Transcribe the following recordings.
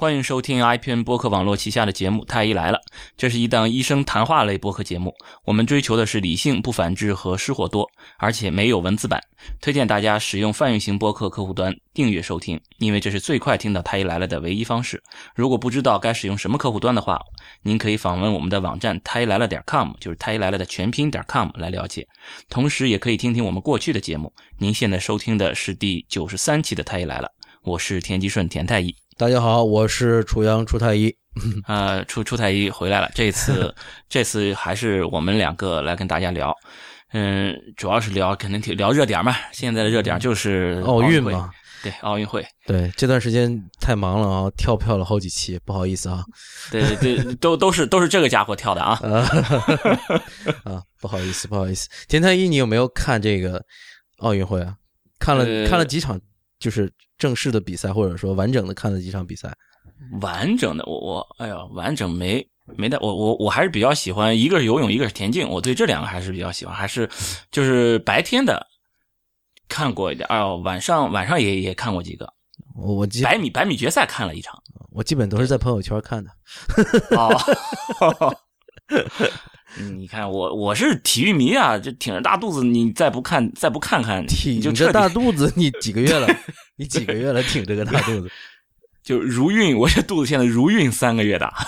欢迎收听 IPN 播客网络旗下的节目《太医来了》，这是一档医生谈话类播客节目。我们追求的是理性、不反制和失火多，而且没有文字版。推荐大家使用泛用型播客客户端订阅收听，因为这是最快听到《太医来了》的唯一方式。如果不知道该使用什么客户端的话，您可以访问我们的网站太医来了点 com，就是太医来了的全拼点 com 来了解。同时，也可以听听我们过去的节目。您现在收听的是第九十三期的《太医来了》，我是田吉顺田太医。大家好，我是楚阳楚太医。呃，楚楚太医回来了，这次 这次还是我们两个来跟大家聊。嗯，主要是聊肯定聊热点嘛，现在的热点就是奥运嘛。对，奥运会。对，这段时间太忙了啊，跳票了好几期，不好意思啊。对对，都都是都是这个家伙跳的啊。啊，不好意思，不好意思。田太医，你有没有看这个奥运会啊？看了看了几场，就是。正式的比赛，或者说完整的看了几场比赛，完整的我我哎呀，完整没没的我我我还是比较喜欢，一个是游泳，一个是田径，我对这两个还是比较喜欢，还是就是白天的看过一点，哎呦，晚上晚上也也看过几个，我我百米百米决赛看了一场，我基本都是在朋友圈看的。哦，你看我我是体育迷啊，就挺着大肚子，你再不看再不看看，挺着大肚子，你几个月了？你几个月了挺这个大肚子？就如孕，我这肚子现在如孕三个月大。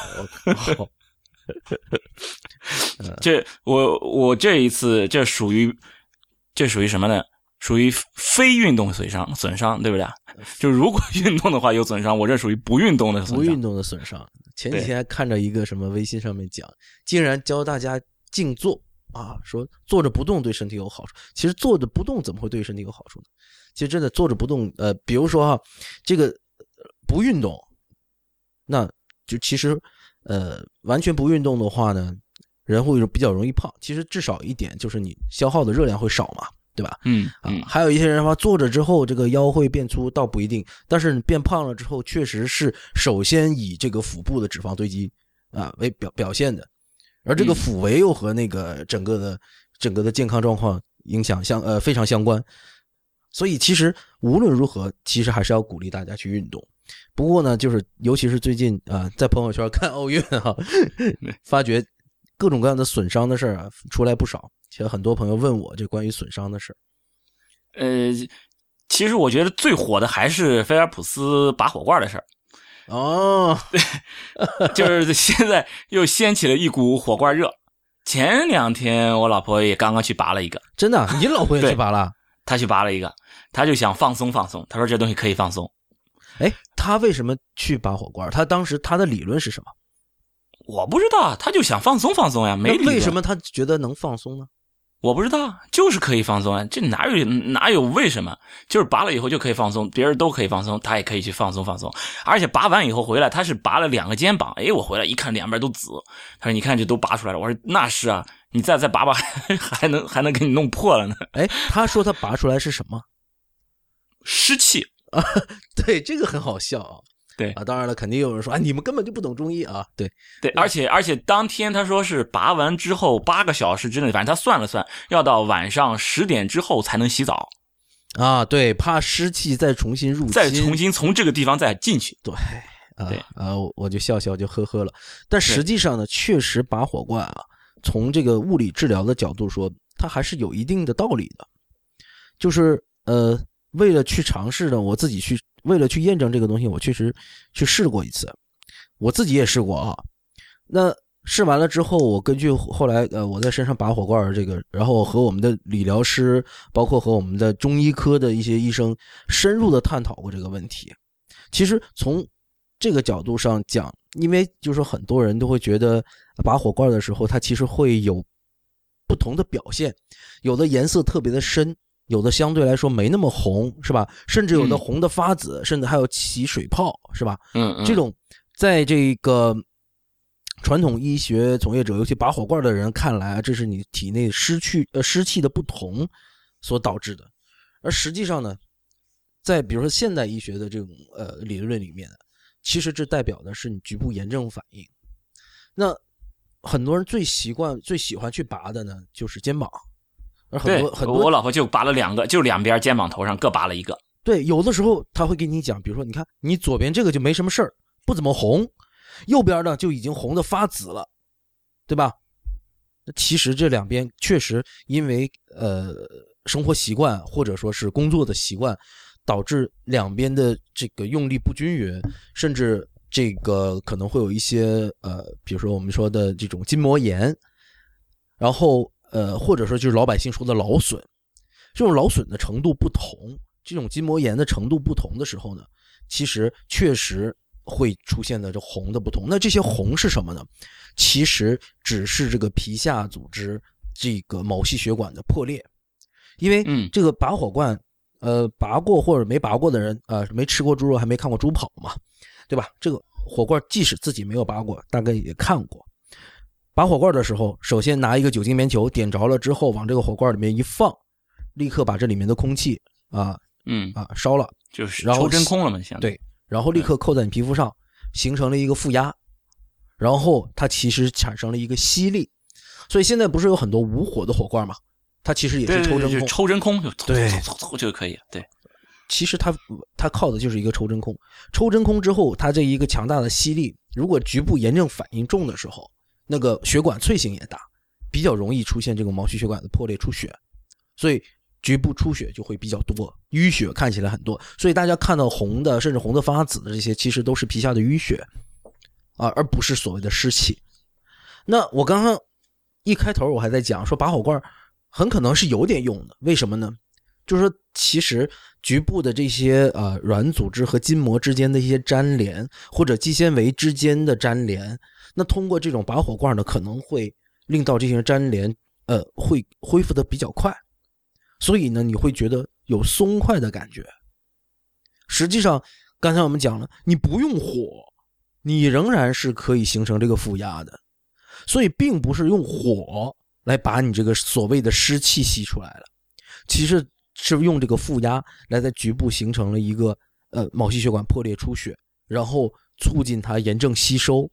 这我我这一次这属于这属于什么呢？属于非运动损伤损伤，对不对？就如果运动的话有损伤，我这属于不运动的不运动的损伤。前几天还看着一个什么微信上面讲，竟然教大家静坐啊，说坐着不动对身体有好处。其实坐着不动怎么会对身体有好处呢？其实真的坐着不动，呃，比如说哈，这个不运动，那就其实，呃，完全不运动的话呢，人会比较容易胖。其实至少一点就是你消耗的热量会少嘛，对吧？嗯啊，还有一些人说坐着之后这个腰会变粗，倒不一定。但是你变胖了之后，确实是首先以这个腹部的脂肪堆积啊为表表现的，而这个腹围又和那个整个的整个的健康状况影响相呃非常相关。所以其实无论如何，其实还是要鼓励大家去运动。不过呢，就是尤其是最近啊，在朋友圈看奥运 哈，发觉各种各样的损伤的事儿啊出来不少。其实很多朋友问我这关于损伤的事儿。呃，其实我觉得最火的还是菲尔普斯拔火罐的事儿。哦，对，就是现在又掀起了一股火罐热。前两天我老婆也刚刚去拔了一个。真的？你老婆也去拔了？她去拔了一个，她就想放松放松。她说这东西可以放松。哎，她为什么去拔火罐？她当时她的理论是什么？我不知道，他就想放松放松呀。没为什么他觉得能放松呢？我不知道，就是可以放松啊。这哪有哪有为什么？就是拔了以后就可以放松，别人都可以放松，他也可以去放松放松。而且拔完以后回来，他是拔了两个肩膀。哎，我回来一看，两边都紫。他说：“你看，这都拔出来了。”我说：“那是啊。”你再再拔拔，还能还能给你弄破了呢。哎，他说他拔出来是什么？湿气啊？对，这个很好笑啊。对啊，当然了，肯定有人说啊，你们根本就不懂中医啊。对对，而且而且当天他说是拔完之后八个小时之内，反正他算了算，要到晚上十点之后才能洗澡。啊，对，怕湿气再重新入侵，再重新从这个地方再进去。对，啊啊，我就笑笑就呵呵了。但实际上呢，确实拔火罐啊。从这个物理治疗的角度说，它还是有一定的道理的。就是呃，为了去尝试呢，我自己去为了去验证这个东西，我确实去试过一次。我自己也试过啊。那试完了之后，我根据后来呃我在身上拔火罐这个，然后和我们的理疗师，包括和我们的中医科的一些医生深入的探讨过这个问题。其实从这个角度上讲，因为就是很多人都会觉得。拔火罐的时候，它其实会有不同的表现，有的颜色特别的深，有的相对来说没那么红，是吧？甚至有的红的发紫，甚至还有起水泡，是吧？嗯，这种在这个传统医学从业者，尤其拔火罐的人看来啊，这是你体内失去呃湿气的不同所导致的。而实际上呢，在比如说现代医学的这种呃理论里面，其实这代表的是你局部炎症反应。那很多人最习惯、最喜欢去拔的呢，就是肩膀。而很多很多，我老婆就拔了两个，就两边肩膀头上各拔了一个。对，有的时候他会给你讲，比如说，你看你左边这个就没什么事儿，不怎么红，右边呢就已经红的发紫了，对吧？其实这两边确实因为呃生活习惯或者说是工作的习惯，导致两边的这个用力不均匀，甚至这个可能会有一些呃，比如说我们说的这种筋膜炎，然后呃或者说就是老百姓说的劳损，这种劳损的程度不同，这种筋膜炎的程度不同的时候呢，其实确实会出现的这红的不同。那这些红是什么呢？其实只是这个皮下组织这个毛细血管的破裂，因为这个拔火罐，呃，拔过或者没拔过的人，呃，没吃过猪肉还没看过猪跑嘛，对吧？这个火罐即使自己没有拔过，大概也看过。拔火罐的时候，首先拿一个酒精棉球点着了之后，往这个火罐里面一放，立刻把这里面的空气啊，嗯啊烧了，就是抽真空了嘛，相对，然后立刻扣在你皮肤上，形成了一个负压。然后它其实产生了一个吸力，所以现在不是有很多无火的火罐嘛？它其实也是抽真空，抽真空就对，就可以。对，其实它它靠的就是一个抽真空。抽真空之后，它这一个强大的吸力，如果局部炎症反应重的时候，那个血管脆性也大，比较容易出现这个毛细血管的破裂出血，所以局部出血就会比较多，淤血看起来很多。所以大家看到红的，甚至红的发紫的这些，其实都是皮下的淤血。啊，而不是所谓的湿气。那我刚刚一开头我还在讲说拔火罐很可能是有点用的，为什么呢？就是说，其实局部的这些呃软组织和筋膜之间的一些粘连，或者肌纤维之间的粘连，那通过这种拔火罐呢，可能会令到这些粘连呃会恢复的比较快，所以呢，你会觉得有松快的感觉。实际上，刚才我们讲了，你不用火。你仍然是可以形成这个负压的，所以并不是用火来把你这个所谓的湿气吸出来了，其实是用这个负压来在局部形成了一个呃毛细血管破裂出血，然后促进它炎症吸收，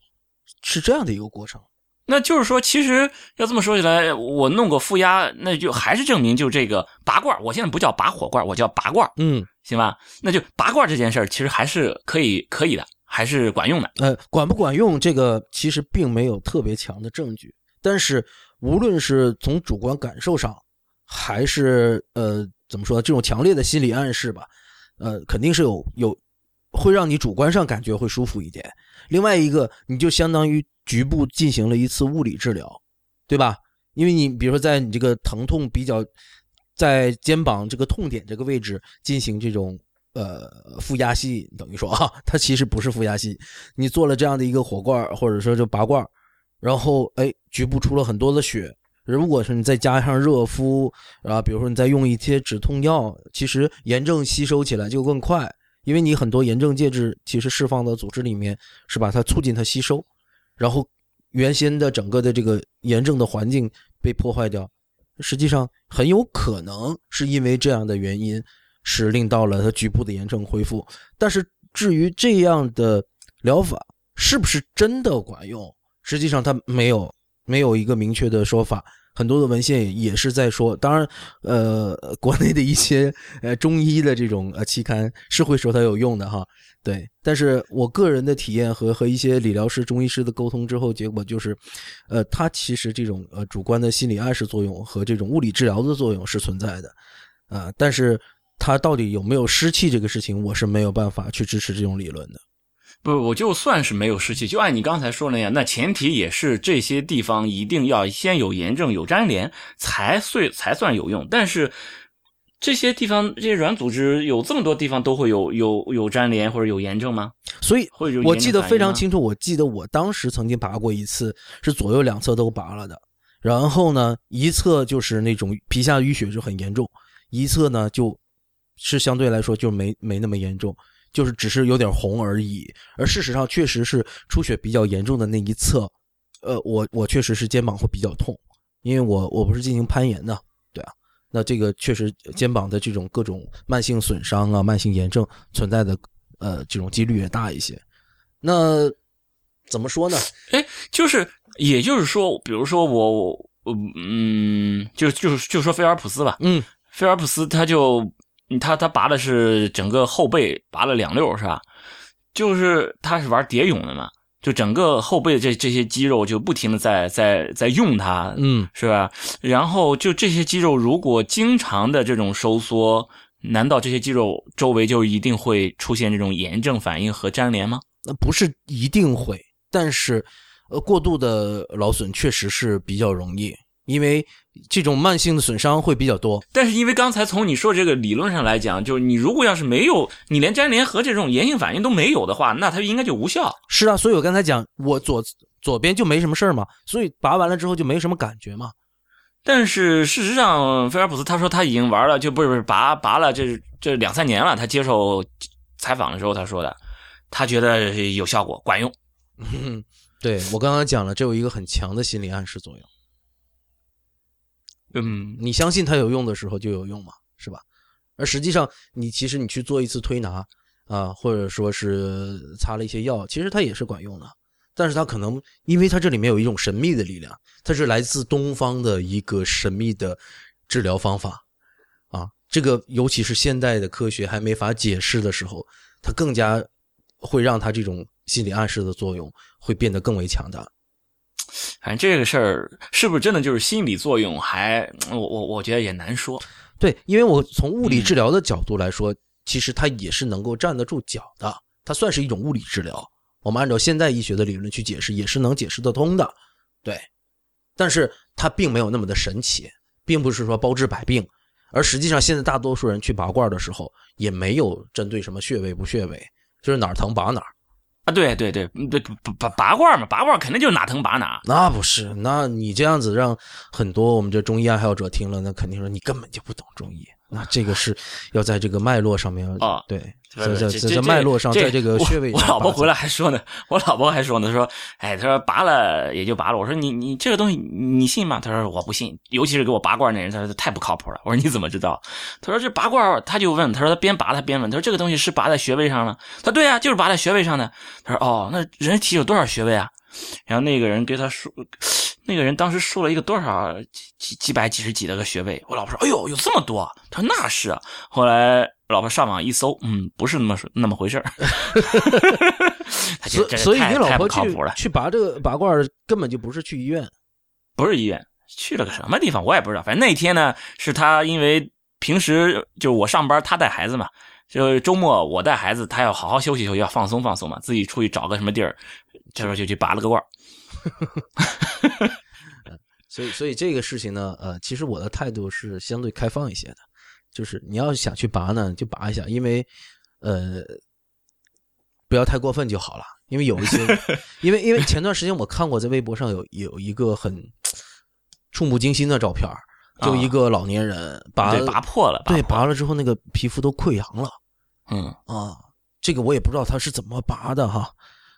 是这样的一个过程。那就是说，其实要这么说起来，我弄个负压，那就还是证明就这个拔罐，我现在不叫拔火罐，我叫拔罐，嗯，行吧？那就拔罐这件事儿，其实还是可以可以的。还是管用的，呃，管不管用这个其实并没有特别强的证据，但是无论是从主观感受上，还是呃怎么说这种强烈的心理暗示吧，呃，肯定是有有会让你主观上感觉会舒服一点。另外一个，你就相当于局部进行了一次物理治疗，对吧？因为你比如说在你这个疼痛比较在肩膀这个痛点这个位置进行这种。呃，负压吸等于说啊，它其实不是负压吸。你做了这样的一个火罐，或者说就拔罐，然后哎，局部出了很多的血。如果是你再加上热敷，啊，比如说你再用一些止痛药，其实炎症吸收起来就更快，因为你很多炎症介质其实释放到组织里面，是吧？它促进它吸收，然后原先的整个的这个炎症的环境被破坏掉，实际上很有可能是因为这样的原因。是令到了它局部的炎症恢复，但是至于这样的疗法是不是真的管用，实际上它没有没有一个明确的说法。很多的文献也是在说，当然，呃，国内的一些呃中医的这种呃期刊是会说它有用的哈，对。但是我个人的体验和和一些理疗师、中医师的沟通之后，结果就是，呃，它其实这种呃主观的心理暗示作用和这种物理治疗的作用是存在的，啊，但是。它到底有没有湿气这个事情，我是没有办法去支持这种理论的。不，我就算是没有湿气，就按你刚才说那样，那前提也是这些地方一定要先有炎症、有粘连，才算才算有用。但是这些地方这些软组织有这么多地方都会有有有粘连或者有炎症吗？所以，我记得非常清楚，我记得我当时曾经拔过一次，是左右两侧都拔了的。然后呢，一侧就是那种皮下淤血就很严重，一侧呢就。是相对来说就没没那么严重，就是只是有点红而已。而事实上，确实是出血比较严重的那一侧，呃，我我确实是肩膀会比较痛，因为我我不是进行攀岩的，对啊，那这个确实肩膀的这种各种慢性损伤啊、慢性炎症存在的，呃，这种几率也大一些。那怎么说呢？哎，就是也就是说，比如说我我嗯，就就是就说菲尔普斯吧，嗯，菲尔普斯他就。他他拔的是整个后背，拔了两溜，是吧？就是他是玩蝶泳的嘛，就整个后背的这这些肌肉就不停的在在在用它，嗯，是吧？然后就这些肌肉如果经常的这种收缩，难道这些肌肉周围就一定会出现这种炎症反应和粘连吗？那不是一定会，但是呃，过度的劳损确实是比较容易，因为这种慢性的损伤会比较多。但是因为刚才从你说这个理论上来讲，就是你如果要是没有你连粘连和这种炎性反应都没有的话，那它应该就无效。是啊，所以我刚才讲，我左左边就没什么事儿嘛，所以拔完了之后就没什么感觉嘛。但是事实上，菲尔普斯他说他已经玩了，就不是不是拔拔了这这两三年了。他接受采访的时候他说的，他觉得有效果，管用。对我刚刚讲了，这有一个很强的心理暗示作用。嗯，你相信它有用的时候就有用嘛，是吧？而实际上，你其实你去做一次推拿啊，或者说是擦了一些药，其实它也是管用的。但是它可能，因为它这里面有一种神秘的力量，它是来自东方的一个神秘的治疗方法啊。这个尤其是现代的科学还没法解释的时候，它更加会让它这种心理暗示的作用会变得更为强大。反正这个事儿是不是真的就是心理作用，还我我我觉得也难说。对，因为我从物理治疗的角度来说，其实它也是能够站得住脚的，它算是一种物理治疗。我们按照现代医学的理论去解释，也是能解释得通的。对，但是它并没有那么的神奇，并不是说包治百病。而实际上，现在大多数人去拔罐的时候，也没有针对什么穴位不穴位，就是哪儿疼拔哪儿。啊，对对对，对拔拔拔罐嘛，拔罐肯定就哪疼拔哪。那不是，那你这样子让很多我们这中医爱好者听了，那肯定说你根本就不懂中医。那这个是要在这个脉络上面啊，对，在在在脉络上，在这个穴位。我老婆回来还说呢，我老婆还说呢，说，哎，她说拔了也就拔了。我说你你这个东西你信吗？她说我不信，尤其是给我拔罐那人，他说太不靠谱了。我说你怎么知道？他说这拔罐，他就问，他说他边拔他边问，他说这个东西是拔在穴位上了？他说对啊，就是拔在穴位上的。他说哦，那人体有多少穴位啊？然后那个人给他说。那个人当时收了一个多少几几几百几十几的个学位，我老婆说：“哎呦，有这么多！”他说：“那是。”啊后来老婆上网一搜，嗯，不是那么那么回事儿。所所以你老婆去去拔这个拔罐，根本就不是去医院，不是医院，去了个什么地方我也不知道。反正那天呢，是他因为平时就我上班，他带孩子嘛，就周末我带孩子，他要好好休息休息，要放松放松嘛，自己出去找个什么地儿，这时候就去拔了个罐。所以，所以这个事情呢，呃，其实我的态度是相对开放一些的，就是你要想去拔呢，就拔一下，因为，呃，不要太过分就好了。因为有一些，因为因为前段时间我看过在微博上有有一个很触目惊心的照片，就一个老年人拔拔破了，对，拔了之后那个皮肤都溃疡了。嗯啊，这个我也不知道他是怎么拔的哈，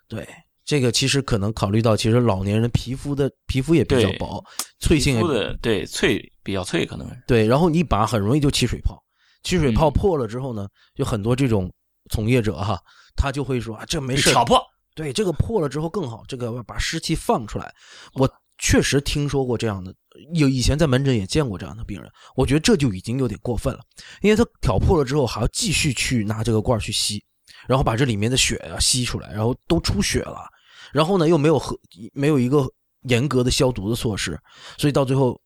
对。这个其实可能考虑到，其实老年人皮肤的皮肤也比较薄，脆性也对脆比较脆，可能对。然后你拔很容易就起水泡，起水泡破了之后呢，就很多这种从业者哈，他就会说啊，这没事，挑破。对，这个破了之后更好，这个把湿气放出来。我确实听说过这样的，有以前在门诊也见过这样的病人。我觉得这就已经有点过分了，因为他挑破了之后还要继续去拿这个罐去吸，然后把这里面的血啊吸出来，然后都出血了。然后呢，又没有和没有一个严格的消毒的措施，所以到最后，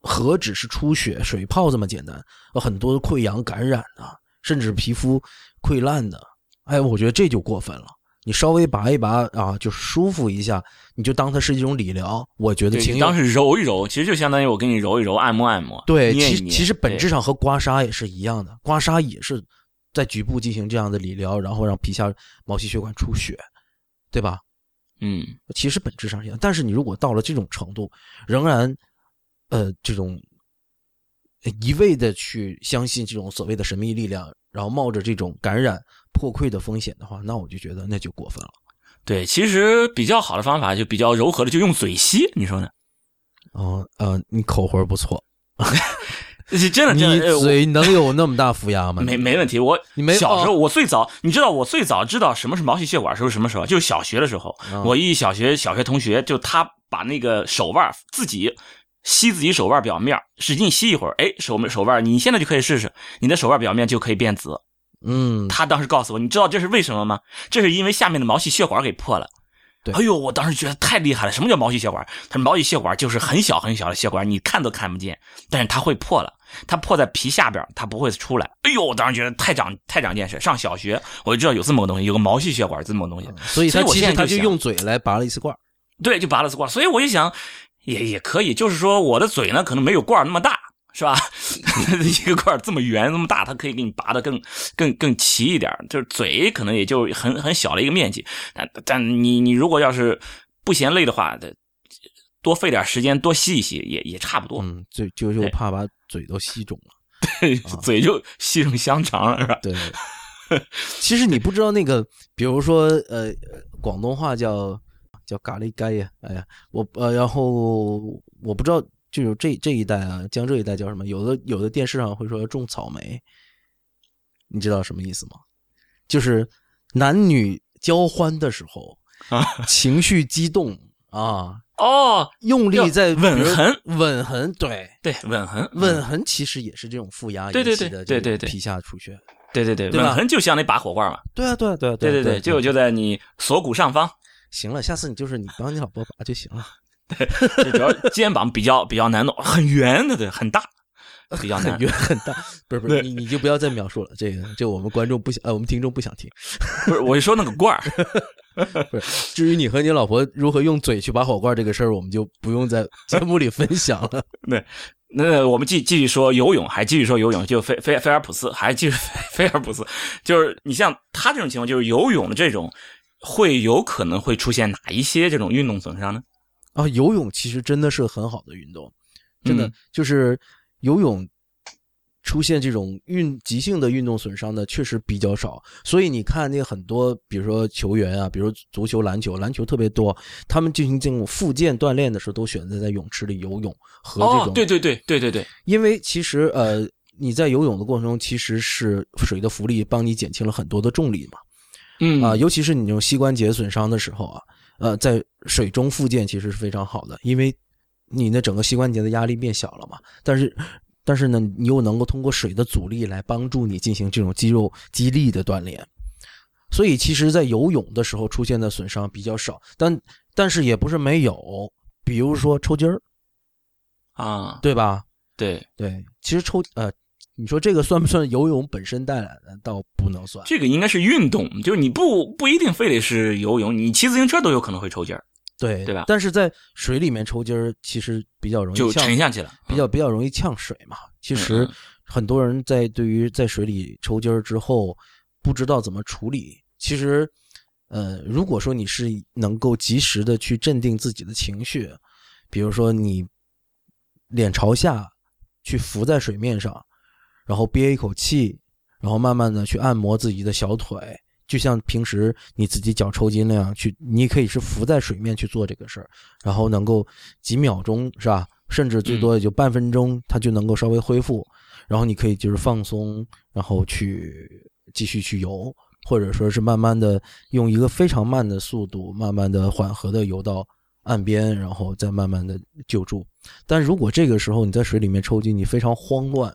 何止是出血、水泡这么简单，很多溃疡、感染啊，甚至皮肤溃烂的。哎，我觉得这就过分了。你稍微拔一拔啊，就舒服一下，你就当它是一种理疗。我觉得，你当时揉一揉，其实就相当于我给你揉一揉、按摩按摩。对，其其实本质上和刮痧也是一样的，刮痧也是在局部进行这样的理疗，然后让皮下毛细血管出血，对吧？嗯，其实本质上一样，但是你如果到了这种程度，仍然，呃，这种一味的去相信这种所谓的神秘力量，然后冒着这种感染破溃的风险的话，那我就觉得那就过分了。对，其实比较好的方法就比较柔和的，就用嘴吸，你说呢？哦，呃，你口活不错。真的，真的，嘴能有那么大负压吗？没没问题。我你没小时候，我最早，你知道我最早知道什么是毛细血管时候什么时候？就是小学的时候。我一小学小学同学，就他把那个手腕自己吸自己手腕表面，使劲吸一会儿，哎，手手腕，你现在就可以试试，你的手腕表面就可以变紫。嗯，他当时告诉我，你知道这是为什么吗？这是因为下面的毛细血管给破了。对哎呦，我当时觉得太厉害了。什么叫毛细血管？它毛细血管就是很小很小的血管，你看都看不见，但是它会破了。它破在皮下边，它不会出来。哎呦，我当时觉得太长太长见识。上小学我就知道有这么个东西，有个毛细血管这么个东西。所以他我其实他就用嘴来拔了一次罐儿。对，就拔了次罐儿。所以我就想，也也可以，就是说我的嘴呢，可能没有罐儿那么大，是吧？一个罐儿这么圆这么大，它可以给你拔的更更更齐一点儿。就是嘴可能也就很很小的一个面积，但但你你如果要是不嫌累的话，得多费点时间多吸一吸，也也差不多。嗯，就就就怕把嘴都吸肿了。对嘴就吸成香肠了，是吧？对，其实你不知道那个，比如说呃，广东话叫叫咖喱盖呀，哎呀，我呃，然后我不知道，就有这这一代啊，江浙一带叫什么？有的有的电视上会说种草莓，你知道什么意思吗？就是男女交欢的时候啊，情绪激动啊，哦，用力在吻痕，吻痕，对。对，吻痕，吻痕其实也是这种负压对对引起的对对对。对皮下出血。对对对，吻痕就像那把火罐嘛。对啊，对啊，对啊，对对对，就就在你锁骨上方，行了，下次你就是你帮你老婆拔就行了。对主要肩膀比较比较难弄，很圆的，对，很大，比较难很。圆很大，不是不是，你你就不要再描述了，这个这我们观众不想，呃，我们听众不想听。不是，我就说那个罐儿。不是，至于你和你老婆如何用嘴去拔火罐这个事儿，我们就不用在节目里分享了。对那我们继继续说游泳，还继续说游泳，就菲菲菲尔普斯，还继续菲尔普斯，就是你像他这种情况，就是游泳的这种，会有可能会出现哪一些这种运动损伤呢？啊，游泳其实真的是很好的运动，真的、嗯就是游泳出现这种运急性的运动损伤的确实比较少，所以你看那很多，比如说球员啊，比如足球、篮球，篮球特别多，他们进行这种复健锻炼的时候，都选择在泳池里游泳和这种，哦，对对对对对对，因为其实呃你在游泳的过程中，其实是水的浮力帮你减轻了很多的重力嘛。嗯啊、尤其是你这种膝关节损伤的时候啊，呃，在水中复健其实是非常好的，因为你的整个膝关节的压力变小了嘛。但是，但是呢，你又能够通过水的阻力来帮助你进行这种肌肉肌力的锻炼。所以，其实，在游泳的时候出现的损伤比较少，但但是也不是没有，比如说抽筋儿，啊，对吧？对，对，其实抽呃，你说这个算不算游泳本身带来的？倒不能算。这个应该是运动，就是你不不一定非得是游泳，你骑自行车都有可能会抽筋儿，对对吧但是在水里面抽筋儿，其实比较容易就呛沉下去了。比较比较容易呛水嘛。其实很多人在对于在水里抽筋儿之后，不知道怎么处理。其实，呃，如果说你是能够及时的去镇定自己的情绪，比如说你脸朝下去浮在水面上，然后憋一口气，然后慢慢的去按摩自己的小腿，就像平时你自己脚抽筋那样去，你可以是浮在水面去做这个事儿，然后能够几秒钟是吧？甚至最多也就半分钟，它就能够稍微恢复，然后你可以就是放松，然后去继续去游，或者说是慢慢的用一个非常慢的速度，慢慢的缓和的游到岸边，然后再慢慢的救助。但如果这个时候你在水里面抽筋，你非常慌乱，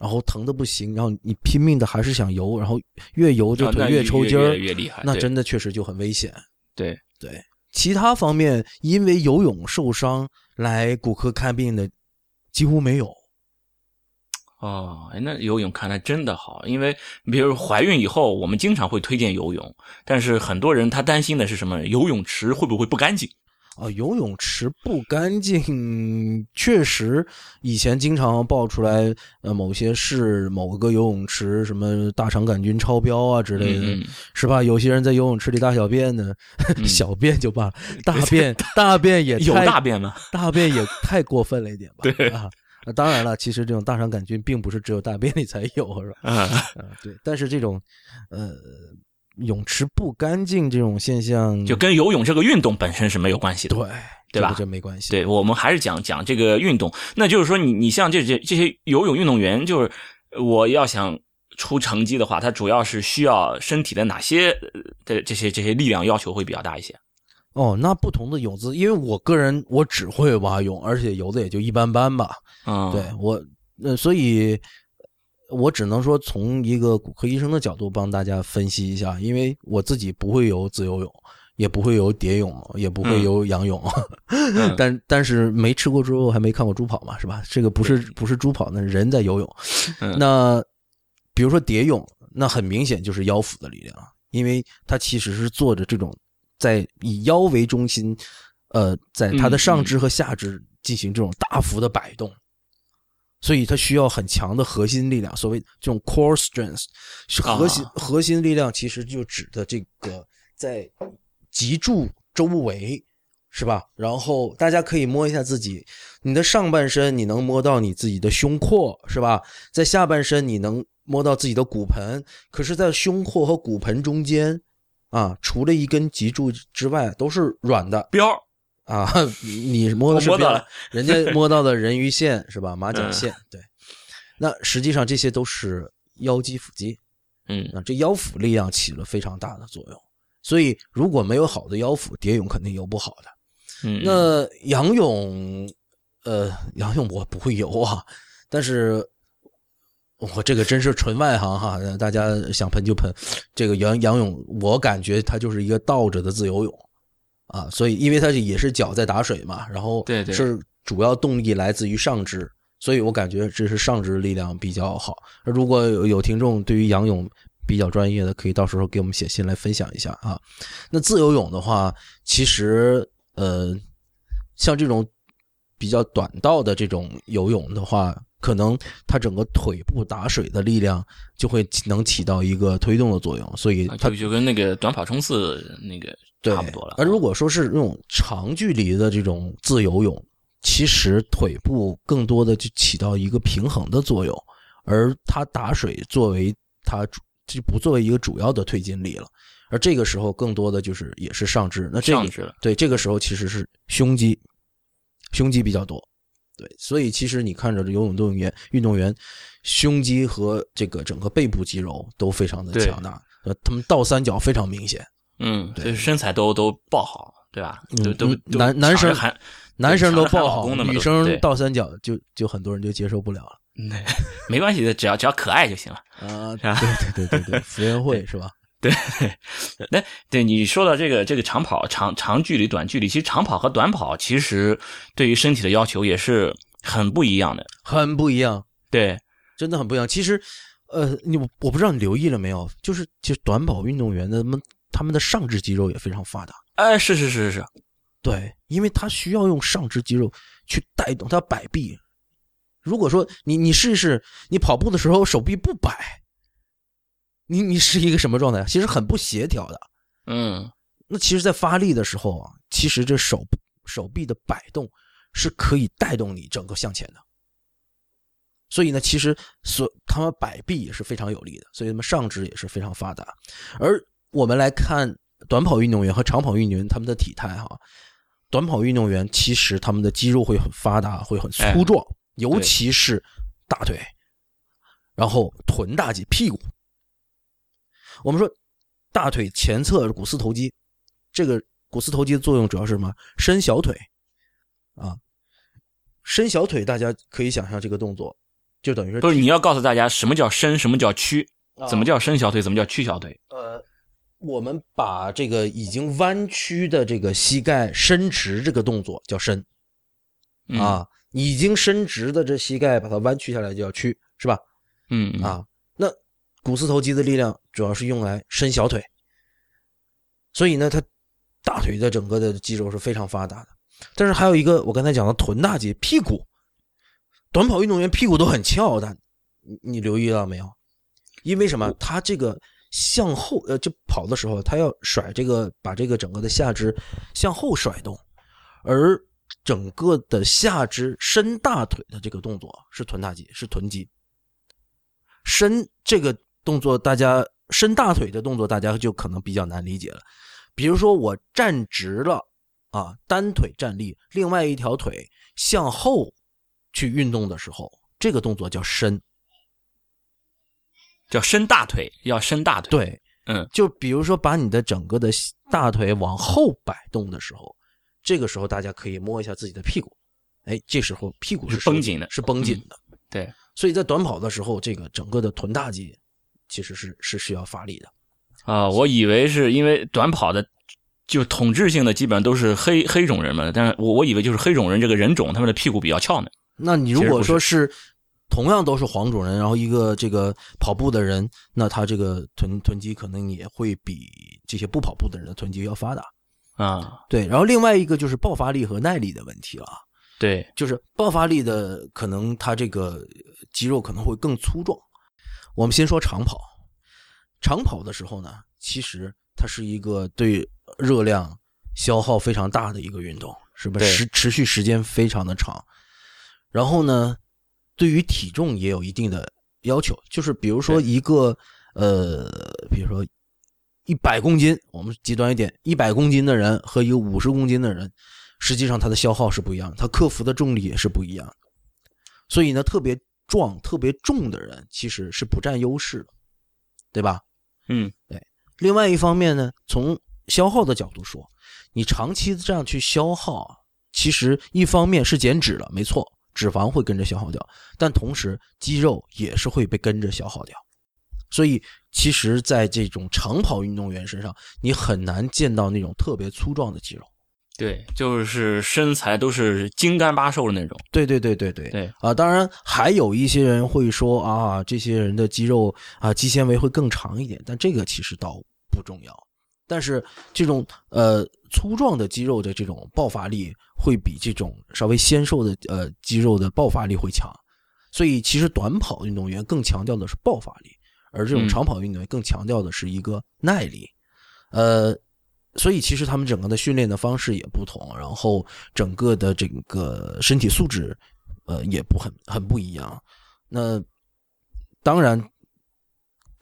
然后疼的不行，然后你拼命的还是想游，然后越游这腿越抽筋儿越，越厉害，那真的确实就很危险。对。对，其他方面因为游泳受伤来骨科看病的几乎没有。哦，哎，那游泳看来真的好，因为比如怀孕以后，我们经常会推荐游泳，但是很多人他担心的是什么？游泳池会不会不干净？啊，游泳池不干净，确实以前经常爆出来，呃，某些市某个游泳池什么大肠杆菌超标啊之类的，是吧？有些人在游泳池里大小便呢，嗯 小便就罢了，大便大便也有太大便吗？大便也太过分了一点吧？对啊。那当然了，其实这种大肠杆菌并不是只有大便里才有，是吧？啊，啊，对。但是这种，呃，泳池不干净这种现象，就跟游泳这个运动本身是没有关系的。对对吧这没关系。对，我们还是讲讲这个运动。那就是说你，你像这这这些游泳运动员，就是我要想出成绩的话，他主要是需要身体的哪些呃的这些这些力量要求会比较大一些？哦，那不同的泳姿，因为我个人我只会蛙泳，而且游的也就一般般吧。嗯，对我，呃，所以我只能说从一个骨科医生的角度帮大家分析一下，因为我自己不会游自由泳，也不会游蝶泳，也不会游仰泳，但但是没吃过猪肉，还没看过猪跑嘛，是吧？这个不是不是猪跑，那是人在游泳。那比如说蝶泳，那很明显就是腰腹的力量，因为它其实是做着这种在以腰为中心，呃，在它的上肢和下肢进行这种大幅的摆动。所以它需要很强的核心力量，所谓这种 core strength，核心核心力量其实就指的这个在脊柱周围，是吧？然后大家可以摸一下自己，你的上半身你能摸到你自己的胸廓，是吧？在下半身你能摸到自己的骨盆，可是，在胸廓和骨盆中间，啊，除了一根脊柱之外，都是软的膘。啊，你摸的是了，人家摸到的人鱼线是吧？马甲线，对。那实际上这些都是腰肌腹肌，嗯，那这腰腹力量起了非常大的作用。所以如果没有好的腰腹，蝶泳肯定游不好的。嗯，那仰泳，呃，仰泳我不会游啊，但是我这个真是纯外行哈，大家想喷就喷。这个仰仰泳，我感觉它就是一个倒着的自由泳。啊，所以因为它也是脚在打水嘛，然后对对是主要动力来自于上肢，所以我感觉这是上肢力量比较好。如果有听众对于仰泳比较专业的，可以到时候给我们写信来分享一下啊。那自由泳的话，其实呃，像这种比较短道的这种游泳的话，可能它整个腿部打水的力量就会能起到一个推动的作用，所以它就跟那个短跑冲刺那个。差不多了。而如果说是那种长距离的这种自由泳，其实腿部更多的就起到一个平衡的作用，而它打水作为它就不作为一个主要的推进力了。而这个时候更多的就是也是上肢。那这个对这个时候其实是胸肌，胸肌比较多。对，所以其实你看着游泳运动员运动员胸肌和这个整个背部肌肉都非常的强大，呃，他们倒三角非常明显。嗯，对，身材都都爆好，对吧？都都男男生还男生都爆好，女生倒三角就就很多人就接受不了了。没关系的，只要只要可爱就行了啊！对对对对对，福原会是吧？对，那对你说到这个这个长跑长长距离短距离，其实长跑和短跑其实对于身体的要求也是很不一样的，很不一样。对，真的很不一样。其实，呃，你我不知道你留意了没有，就是其实短跑运动员的们。他们的上肢肌肉也非常发达，哎，是是是是是，对，因为他需要用上肢肌肉去带动他摆臂。如果说你你试一试，你跑步的时候手臂不摆，你你是一个什么状态？其实很不协调的。嗯，那其实，在发力的时候啊，其实这手手臂的摆动是可以带动你整个向前的。所以呢，其实所他们摆臂也是非常有力的，所以他们上肢也是非常发达，而。我们来看短跑运动员和长跑运动员他们的体态哈，短跑运动员其实他们的肌肉会很发达，会很粗壮，尤其是大腿，然后臀大肌、屁股。我们说大腿前侧股四头肌，这个股四头肌的作用主要是什么？伸小腿啊，伸小腿，大家可以想象这个动作，就等于说不是你要告诉大家什么叫伸，什么叫屈，怎么叫伸小腿，怎么叫屈小腿？呃。我们把这个已经弯曲的这个膝盖伸直这个动作叫伸，啊，已经伸直的这膝盖把它弯曲下来就叫屈，是吧？嗯啊，那股四头肌的力量主要是用来伸小腿，所以呢，它大腿的整个的肌肉是非常发达的。但是还有一个我刚才讲的臀大肌，屁股，短跑运动员屁股都很翘的，你你留意到没有？因为什么？他这个。向后，呃，就跑的时候，他要甩这个，把这个整个的下肢向后甩动，而整个的下肢伸大腿的这个动作是臀大肌，是臀肌。伸这个动作，大家伸大腿的动作，大家就可能比较难理解了。比如说，我站直了啊，单腿站立，另外一条腿向后去运动的时候，这个动作叫伸。叫伸大腿，要伸大腿。对，嗯，就比如说把你的整个的大腿往后摆动的时候，这个时候大家可以摸一下自己的屁股，哎，这时候屁股是绷紧的，是绷紧的。对，所以在短跑的时候，这个整个的臀大肌其实是是需要发力的。啊，我以为是因为短跑的就统治性的基本上都是黑黑种人嘛，但是我我以为就是黑种人这个人种他们的屁股比较翘呢。那你如果说是同样都是黄种人，然后一个这个跑步的人，那他这个臀臀肌可能也会比这些不跑步的人的臀肌要发达啊。对，然后另外一个就是爆发力和耐力的问题了。对，就是爆发力的可能他这个肌肉可能会更粗壮。我们先说长跑。长跑的时候呢，其实它是一个对热量消耗非常大的一个运动，是不是？持持续时间非常的长。然后呢，对于体重也有一定的要求，就是比如说一个呃，比如说一百公斤，我们极端一点，一百公斤的人和一个五十公斤的人，实际上他的消耗是不一样，他克服的重力也是不一样。所以呢，特别壮、特别重的人其实是不占优势的，对吧？嗯，对。另外一方面呢，从消耗的角度说，你长期这样去消耗，其实一方面是减脂了，没错，脂肪会跟着消耗掉，但同时肌肉也是会被跟着消耗掉。所以，其实在这种长跑运动员身上，你很难见到那种特别粗壮的肌肉。对，就是身材都是精干巴瘦的那种。对对对对对对啊！当然还有一些人会说啊，这些人的肌肉啊，肌纤维会更长一点，但这个其实倒不重要。但是这种呃粗壮的肌肉的这种爆发力，会比这种稍微纤瘦的呃肌肉的爆发力会强。所以其实短跑运动员更强调的是爆发力，而这种长跑运动员更强调的是一个耐力。呃。所以其实他们整个的训练的方式也不同，然后整个的这个身体素质，呃，也不很很不一样。那当然，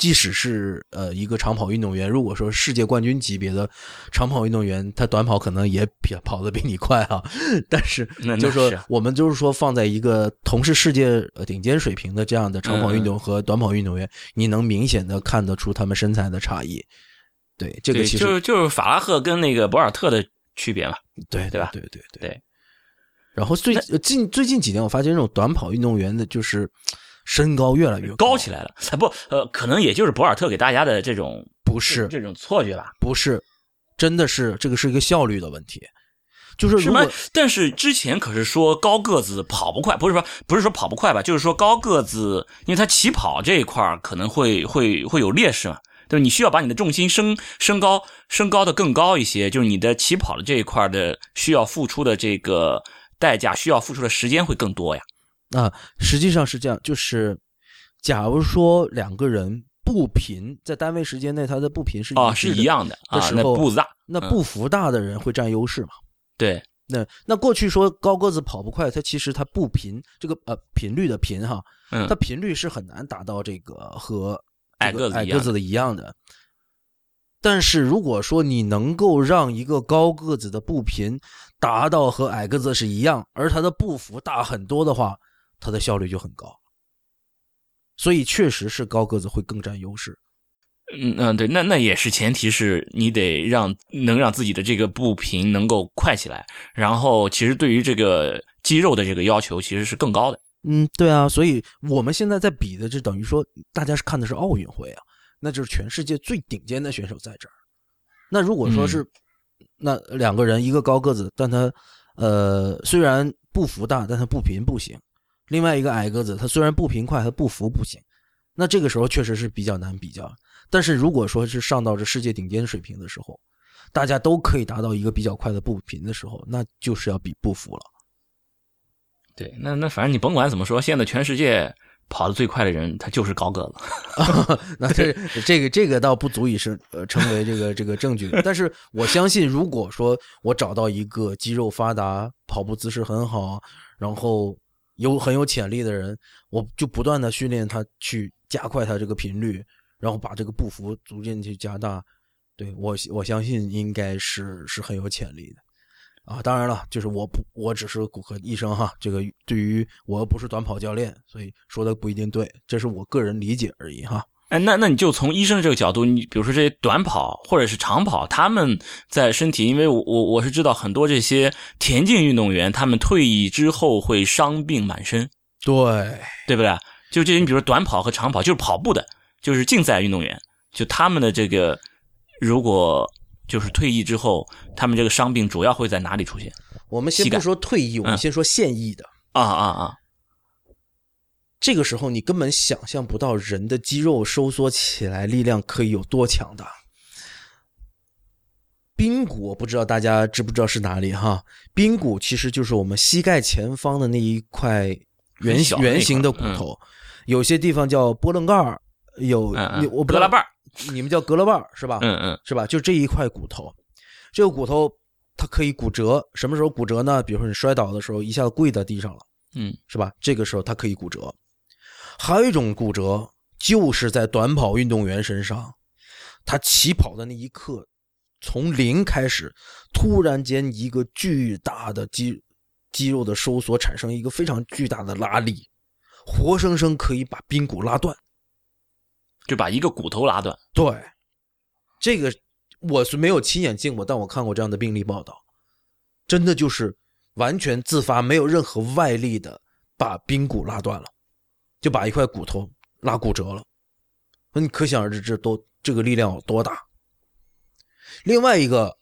即使是呃一个长跑运动员，如果说世界冠军级别的长跑运动员，他短跑可能也比跑得比你快啊。但是就是说，我们就是说放在一个同是世界顶尖水平的这样的长跑运动和短跑运动员，你能明显的看得出他们身材的差异。对，这个其实就是就是法拉赫跟那个博尔特的区别嘛，对对吧？对对对。然后最近最近几年，我发现这种短跑运动员的，就是身高越来越高起来了。哎，不，呃，可能也就是博尔特给大家的这种不是这种错觉吧？不是，真的是这个是一个效率的问题。就是什么？但是之前可是说高个子跑不快，不是说不是说跑不快吧？就是说高个子，因为他起跑这一块可能会会会有劣势嘛。就是你需要把你的重心升升高，升高的更高一些。就是你的起跑的这一块的需要付出的这个代价，需要付出的时间会更多呀。啊，实际上是这样。就是假如说两个人步频在单位时间内，他的步频是啊是一样的啊，那步子大，那步幅大的人会占优势嘛？对。那那过去说高个子跑不快，他其实他步频这个呃频率的频哈，嗯，它频率是很难达到这个和。矮个子矮个子的一样的，但是如果说你能够让一个高个子的步频达到和矮个子是一样，而他的步幅大很多的话，他的效率就很高。所以确实是高个子会更占优势。嗯嗯，对，那那也是前提是你得让能让自己的这个步频能够快起来，然后其实对于这个肌肉的这个要求其实是更高的。嗯，对啊，所以我们现在在比的，就等于说大家是看的是奥运会啊，那就是全世界最顶尖的选手在这儿。那如果说是那两个人，一个高个子，但他呃虽然步幅大，但他步频不行；另外一个矮个子，他虽然步频快，他步幅不行。那这个时候确实是比较难比较。但是如果说是上到这世界顶尖水平的时候，大家都可以达到一个比较快的步频的时候，那就是要比步幅了。对，那那反正你甭管怎么说，现在全世界跑得最快的人，他就是高个子。那这这个这个倒不足以是呃成为这个这个证据。但是我相信，如果说我找到一个肌肉发达、跑步姿势很好，然后有很有潜力的人，我就不断的训练他去加快他这个频率，然后把这个步幅逐渐去加大。对我我相信应该是是很有潜力的。啊，当然了，就是我不，我只是骨科医生哈。这个对于我不是短跑教练，所以说的不一定对，这是我个人理解而已哈。哎，那那你就从医生这个角度，你比如说这些短跑或者是长跑，他们在身体，因为我我我是知道很多这些田径运动员，他们退役之后会伤病满身。对，对不对？就这，你比如说短跑和长跑，就是跑步的，就是竞赛运动员，就他们的这个，如果就是退役之后，他们这个伤病主要会在哪里出现？我们先不说退役，我们先说现役的啊啊啊！这个时候你根本想象不到人的肌肉收缩起来力量可以有多强大。髌骨我不知道大家知不知道是哪里哈？髌骨其实就是我们膝盖前方的那一块圆圆形的骨头，有些地方叫波棱盖儿，有我格拉瓣儿，你们叫格拉瓣儿是吧？嗯嗯，是吧？就这一块骨头，这个骨头它可以骨折，什么时候骨折呢？比如说你摔倒的时候一下子跪在地上了，嗯，是吧？这个时候它可以骨折。还有一种骨折，就是在短跑运动员身上，他起跑的那一刻。从零开始，突然间一个巨大的肌肌肉的收缩，产生一个非常巨大的拉力，活生生可以把髌骨拉断，就把一个骨头拉断。对，这个我是没有亲眼见过，但我看过这样的病例报道，真的就是完全自发，没有任何外力的把髌骨拉断了，就把一块骨头拉骨折了。那你可想而知，这多这个力量有多大。另外一个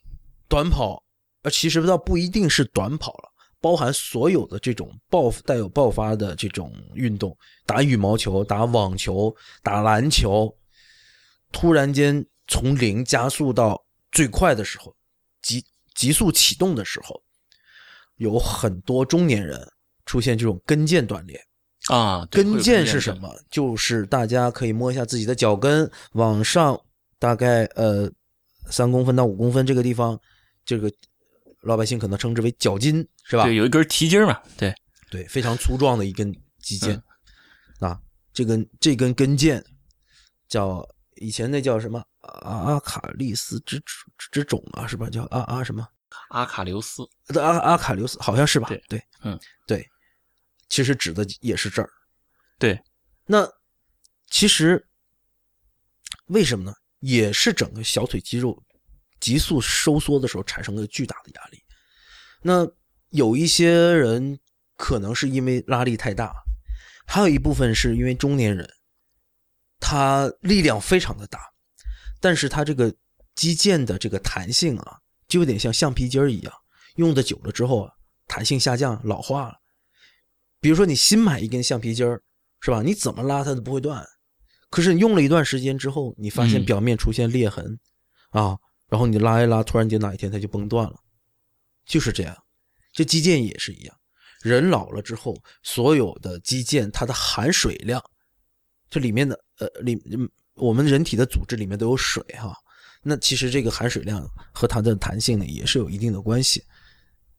短跑，呃，其实倒不一定是短跑了，包含所有的这种爆带有爆发的这种运动，打羽毛球、打网球、打篮球，突然间从零加速到最快的时候，急急速启动的时候，有很多中年人出现这种跟腱断裂啊。跟腱是什么？就是大家可以摸一下自己的脚跟，往上大概呃。三公分到五公分这个地方，这个老百姓可能称之为脚筋，是吧？对，有一根蹄筋嘛。对，对，非常粗壮的一根肌腱啊。这根这根跟腱叫以前那叫什么阿阿卡利斯之之种啊，是吧？叫阿阿什么？阿卡琉斯。阿阿卡琉斯好像是吧？对对，嗯，对，其实指的也是这儿。对，那其实为什么呢？也是整个小腿肌肉急速收缩的时候产生了巨大的压力。那有一些人可能是因为拉力太大，还有一部分是因为中年人，他力量非常的大，但是他这个肌腱的这个弹性啊，就有点像橡皮筋儿一样，用的久了之后啊，弹性下降，老化了。比如说你新买一根橡皮筋儿，是吧？你怎么拉它都不会断。可是你用了一段时间之后，你发现表面出现裂痕，啊，然后你拉一拉，突然间哪一天它就崩断了，就是这样。这肌腱也是一样，人老了之后，所有的肌腱它的含水量，这里面的呃里我们人体的组织里面都有水哈，那其实这个含水量和它的弹性呢也是有一定的关系。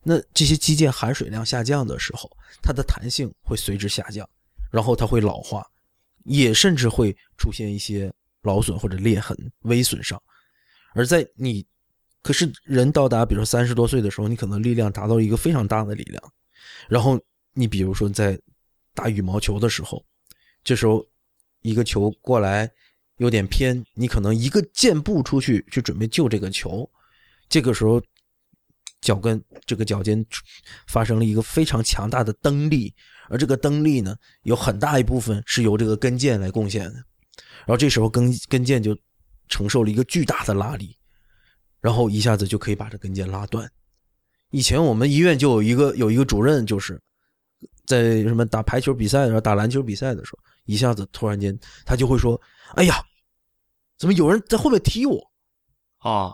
那这些肌腱含水量下降的时候，它的弹性会随之下降，然后它会老化。也甚至会出现一些劳损或者裂痕、微损伤，而在你，可是人到达比如说三十多岁的时候，你可能力量达到一个非常大的力量，然后你比如说在打羽毛球的时候，这时候一个球过来有点偏，你可能一个箭步出去去准备救这个球，这个时候。脚跟这个脚尖发生了一个非常强大的蹬力，而这个蹬力呢，有很大一部分是由这个跟腱来贡献的。然后这时候跟跟腱就承受了一个巨大的拉力，然后一下子就可以把这跟腱拉断。以前我们医院就有一个有一个主任，就是在什么打排球比赛的时候、打篮球比赛的时候，一下子突然间他就会说：“哎呀，怎么有人在后面踢我？”啊。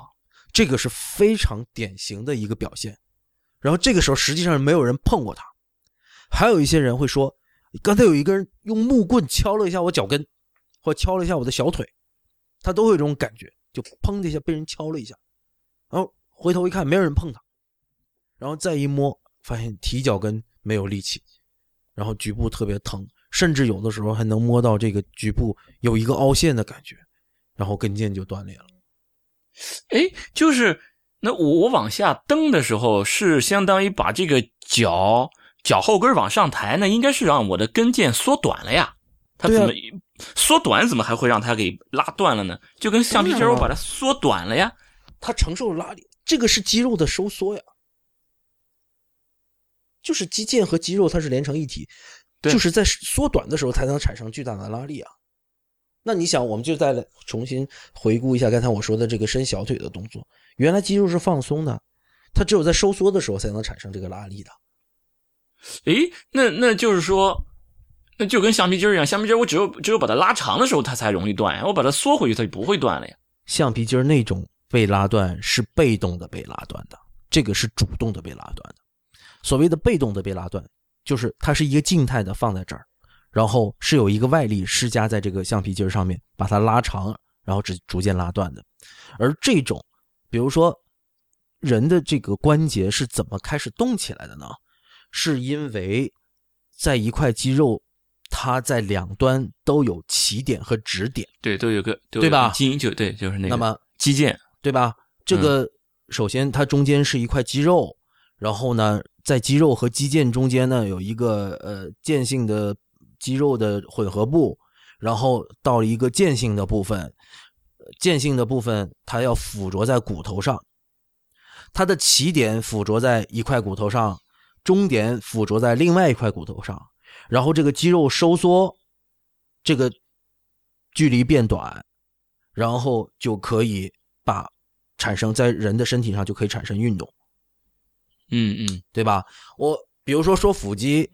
这个是非常典型的一个表现，然后这个时候实际上没有人碰过他，还有一些人会说，刚才有一个人用木棍敲了一下我脚跟，或敲了一下我的小腿，他都会有这种感觉，就砰的一下被人敲了一下，然后回头一看没有人碰他，然后再一摸发现提脚跟没有力气，然后局部特别疼，甚至有的时候还能摸到这个局部有一个凹陷的感觉，然后跟腱就断裂了。哎，就是那我我往下蹬的时候，是相当于把这个脚脚后跟往上抬，那应该是让我的跟腱缩短了呀。它怎么缩短？怎么还会让它给拉断了呢？就跟橡皮筋，我把它缩短了呀。它承受拉力，这个是肌肉的收缩呀。就是肌腱和肌肉它是连成一体，就是在缩短的时候才能产生巨大的拉力啊。那你想，我们就再来重新回顾一下刚才我说的这个伸小腿的动作。原来肌肉是放松的，它只有在收缩的时候才能产生这个拉力的。诶，那那就是说，那就跟橡皮筋一样，橡皮筋我只有只有把它拉长的时候，它才容易断呀。我把它缩回去，它就不会断了呀。橡皮筋那种被拉断是被动的被拉断的，这个是主动的被拉断的。所谓的被动的被拉断，就是它是一个静态的放在这儿。然后是有一个外力施加在这个橡皮筋上面，把它拉长，然后逐逐渐拉断的。而这种，比如说人的这个关节是怎么开始动起来的呢？是因为在一块肌肉，它在两端都有起点和止点，对，都有个对吧？基因就对，就是那个。那么肌腱，对吧？这个首先它中间是一块肌肉，然后呢，在肌肉和肌腱中间呢有一个呃间性的。肌肉的混合部，然后到了一个间性的部分，间性的部分它要附着在骨头上，它的起点附着在一块骨头上，终点附着在另外一块骨头上，然后这个肌肉收缩，这个距离变短，然后就可以把产生在人的身体上就可以产生运动，嗯嗯，对吧？我比如说说腹肌。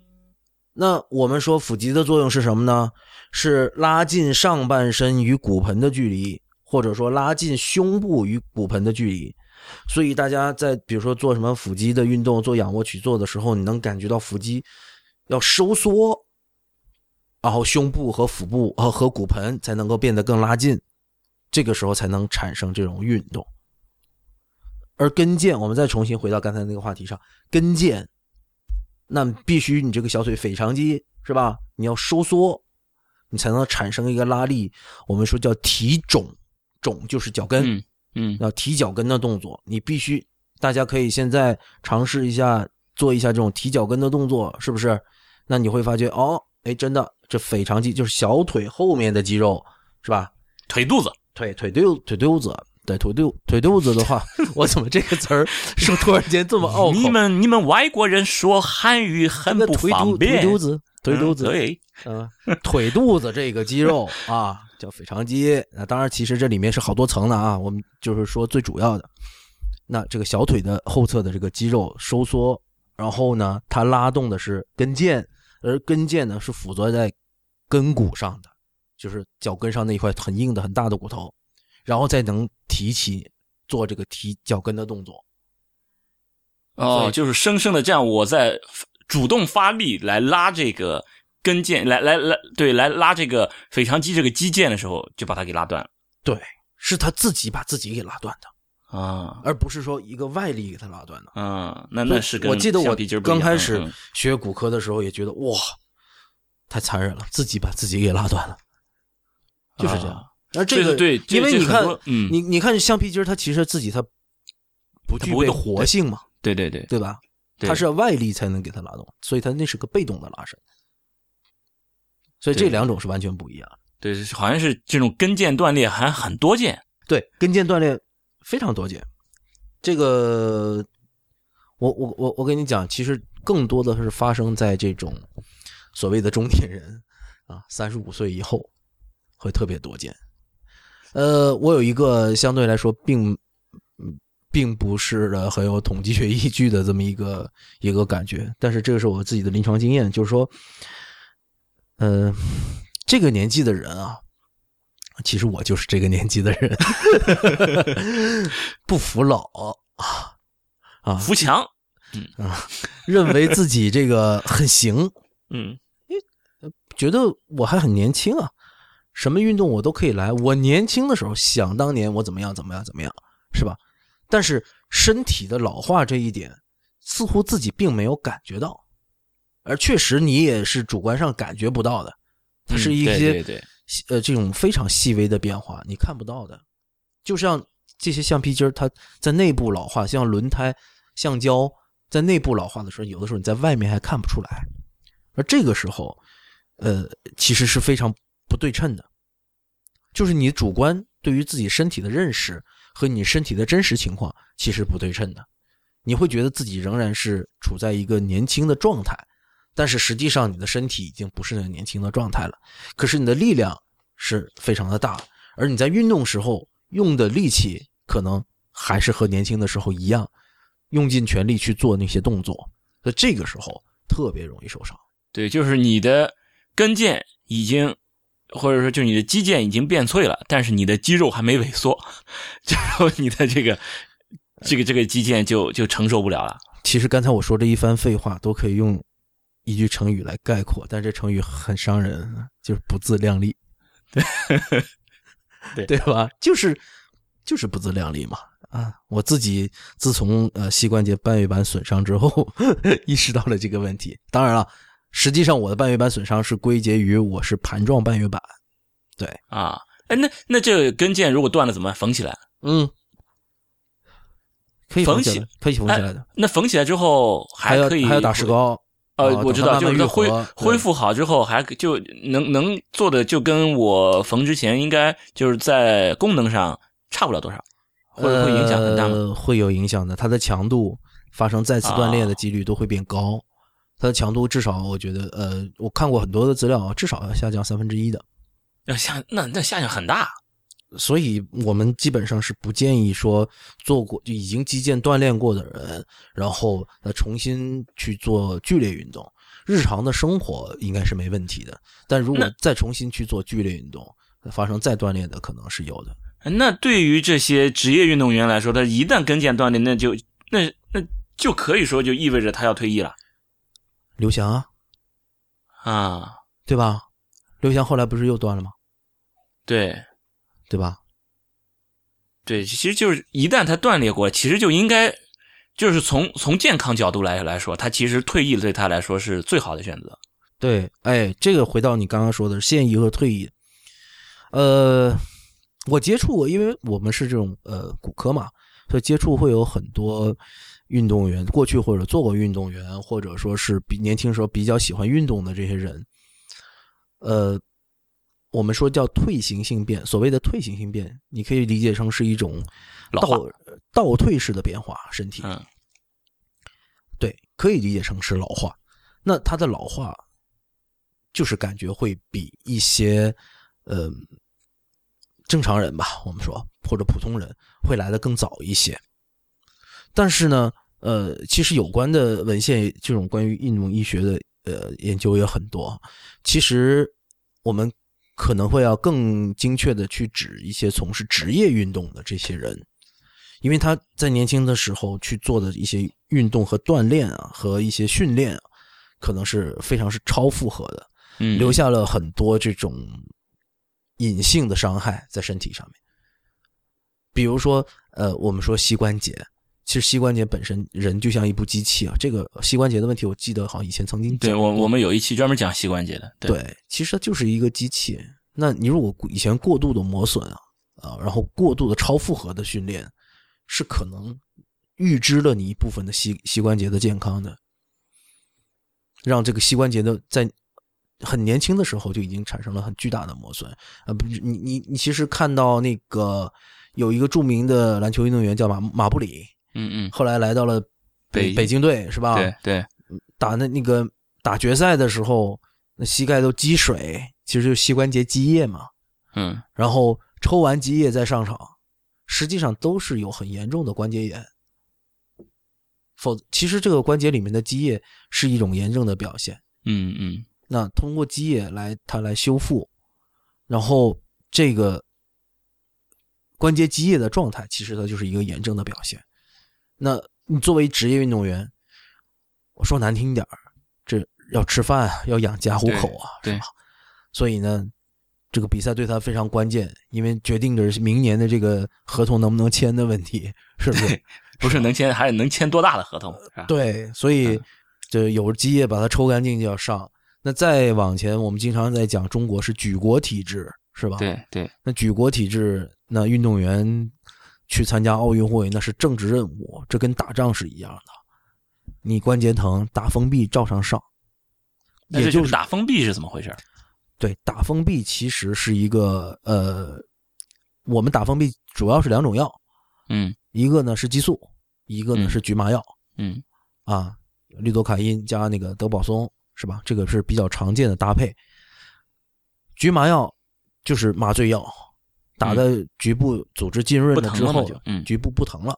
那我们说腹肌的作用是什么呢？是拉近上半身与骨盆的距离，或者说拉近胸部与骨盆的距离。所以大家在比如说做什么腹肌的运动，做仰卧起坐的时候，你能感觉到腹肌要收缩，然后胸部和腹部和和骨盆才能够变得更拉近，这个时候才能产生这种运动。而跟腱，我们再重新回到刚才那个话题上，跟腱。那必须你这个小腿腓肠肌是吧？你要收缩，你才能产生一个拉力。我们说叫提踵，踵就是脚跟，嗯，要提脚跟的动作。你必须，大家可以现在尝试一下，做一下这种提脚跟的动作，是不是？那你会发觉哦，哎，真的，这腓肠肌就是小腿后面的肌肉，是吧？腿肚子，腿腿肚腿肚子。对腿肚腿肚子的话，我怎么这个词儿 说突然间这么拗口？你们你们外国人说汉语很不方便。腿肚子，腿肚子，对，嗯，腿肚子这个肌肉啊，叫腓肠肌。那当然，其实这里面是好多层的啊。我们就是说最主要的，那这个小腿的后侧的这个肌肉收缩，然后呢，它拉动的是跟腱，而跟腱呢是附着在跟骨上的，就是脚跟上那一块很硬的很大的骨头。然后再能提起做这个提脚跟的动作，哦，就是生生的这样，我在主动发力来拉这个跟腱，来来来，对，来拉这个腓肠肌这个肌腱的时候，就把它给拉断了。对，是他自己把自己给拉断的啊，而不是说一个外力给他拉断的。嗯，那那是我记得我刚开始学骨科的时候也觉得哇，太残忍了，自己把自己给拉断了，就是这样。而这个对，因为你看，嗯，你你看橡皮筋，它其实自己它不具备活性嘛，对对对，对吧？它是要外力才能给它拉动，所以它那是个被动的拉伸，所以这两种是完全不一样。对，好像是这种跟腱断裂还很多见，对，跟腱断裂非常多见。这个，我我我我跟你讲，其实更多的是发生在这种所谓的中年人啊，三十五岁以后会特别多见。呃，我有一个相对来说并并不是的很有统计学依据的这么一个一个感觉，但是这个是我自己的临床经验，就是说，呃，这个年纪的人啊，其实我就是这个年纪的人，不服老啊啊，扶墙，嗯啊，认为自己这个很行，嗯，觉得我还很年轻啊。什么运动我都可以来。我年轻的时候，想当年我怎么样怎么样怎么样，是吧？但是身体的老化这一点，似乎自己并没有感觉到，而确实你也是主观上感觉不到的。它是一些呃这种非常细微的变化，你看不到的。就像这些橡皮筋它在内部老化，像轮胎、橡胶在内部老化的时候，有的时候你在外面还看不出来。而这个时候，呃，其实是非常。不对称的，就是你主观对于自己身体的认识和你身体的真实情况其实不对称的。你会觉得自己仍然是处在一个年轻的状态，但是实际上你的身体已经不是那个年轻的状态了，可是你的力量是非常的大，而你在运动时候用的力气可能还是和年轻的时候一样，用尽全力去做那些动作，那这个时候特别容易受伤。对，就是你的跟腱已经，或者说就是你的肌腱已经变脆了，但是你的肌肉还没萎缩，然后你的这个这个这个肌腱就就承受不了了。其实刚才我说这一番废话都可以用。一句成语来概括，但这成语很伤人，就是不自量力，对对对吧？就是就是不自量力嘛啊！我自己自从呃膝关节半月板损伤之后，意识到了这个问题。当然了，实际上我的半月板损伤是归结于我是盘状半月板，对啊。哎，那那这个跟腱如果断了怎么办？缝起来？嗯，可以缝起，可以缝起来的。那缝起来之后还可以还要打石膏。呃，我知道，就是恢恢复好之后，还就能能做的就跟我缝之前应该就是在功能上差不了多少，会会影响很大吗？会有影响的，它的强度发生再次断裂的几率都会变高，它的强度至少我觉得，呃，我看过很多的资料，至少要下降三分之一的，要下那那下降很大。所以我们基本上是不建议说做过就已经肌腱锻炼过的人，然后呃重新去做剧烈运动。日常的生活应该是没问题的，但如果再重新去做剧烈运动，发生再锻炼的可能是有的。那对于这些职业运动员来说，他一旦跟腱断裂，那就那那就可以说就意味着他要退役了。刘翔啊，啊，对吧？刘翔后来不是又断了吗？对。对吧？对，其实就是一旦他断裂过，其实就应该，就是从从健康角度来来说，他其实退役对他来说是最好的选择。对，哎，这个回到你刚刚说的现役和退役，呃，我接触过，因为我们是这种呃骨科嘛，所以接触会有很多运动员，过去或者做过运动员，或者说是比年轻时候比较喜欢运动的这些人，呃。我们说叫退行性变，所谓的退行性变，你可以理解成是一种倒倒退式的变化，身体。嗯，对，可以理解成是老化。那它的老化，就是感觉会比一些呃正常人吧，我们说或者普通人会来的更早一些。但是呢，呃，其实有关的文献，这种关于运动医学的呃研究也很多。其实我们。可能会要更精确的去指一些从事职业运动的这些人，因为他在年轻的时候去做的一些运动和锻炼啊，和一些训练啊，可能是非常是超负荷的，嗯，留下了很多这种隐性的伤害在身体上面。比如说，呃，我们说膝关节。其实膝关节本身，人就像一部机器啊。这个膝关节的问题，我记得好像以前曾经对我我们有一期专门讲膝关节的。对，其实它就是一个机器。那你如果以前过度的磨损啊啊，然后过度的超负荷的训练，是可能预知了你一部分的膝膝关节的健康的，让这个膝关节的在很年轻的时候就已经产生了很巨大的磨损啊。不，你你你其实看到那个有一个著名的篮球运动员叫马马布里。嗯嗯，后来来到了北北京队是吧？对对，打那那个打决赛的时候，那膝盖都积水，其实就是膝关节积液嘛。嗯，然后抽完积液再上场，实际上都是有很严重的关节炎。否，其实这个关节里面的积液是一种炎症的表现。嗯嗯，那通过积液来它来修复，然后这个关节积液的状态，其实它就是一个炎症的表现。那你作为职业运动员，我说难听点儿，这要吃饭，要养家糊口啊，是吧？所以呢，这个比赛对他非常关键，因为决定着明年的这个合同能不能签的问题，是不是？不是能签，还是能签多大的合同？对，所以这有积液把它抽干净就要上。那再往前，我们经常在讲中国是举国体制，是吧？对对。那举国体制，那运动员。去参加奥运会那是政治任务，这跟打仗是一样的。你关节疼，打封闭照常上。也就是打封闭是怎么回事？对，打封闭其实是一个呃，我们打封闭主要是两种药，嗯，一个呢是激素，一个呢是局麻药，嗯，啊，氯多卡因加那个德保松是吧？这个是比较常见的搭配。局麻药就是麻醉药，打在局部组织浸润了之后，嗯，局部不疼了。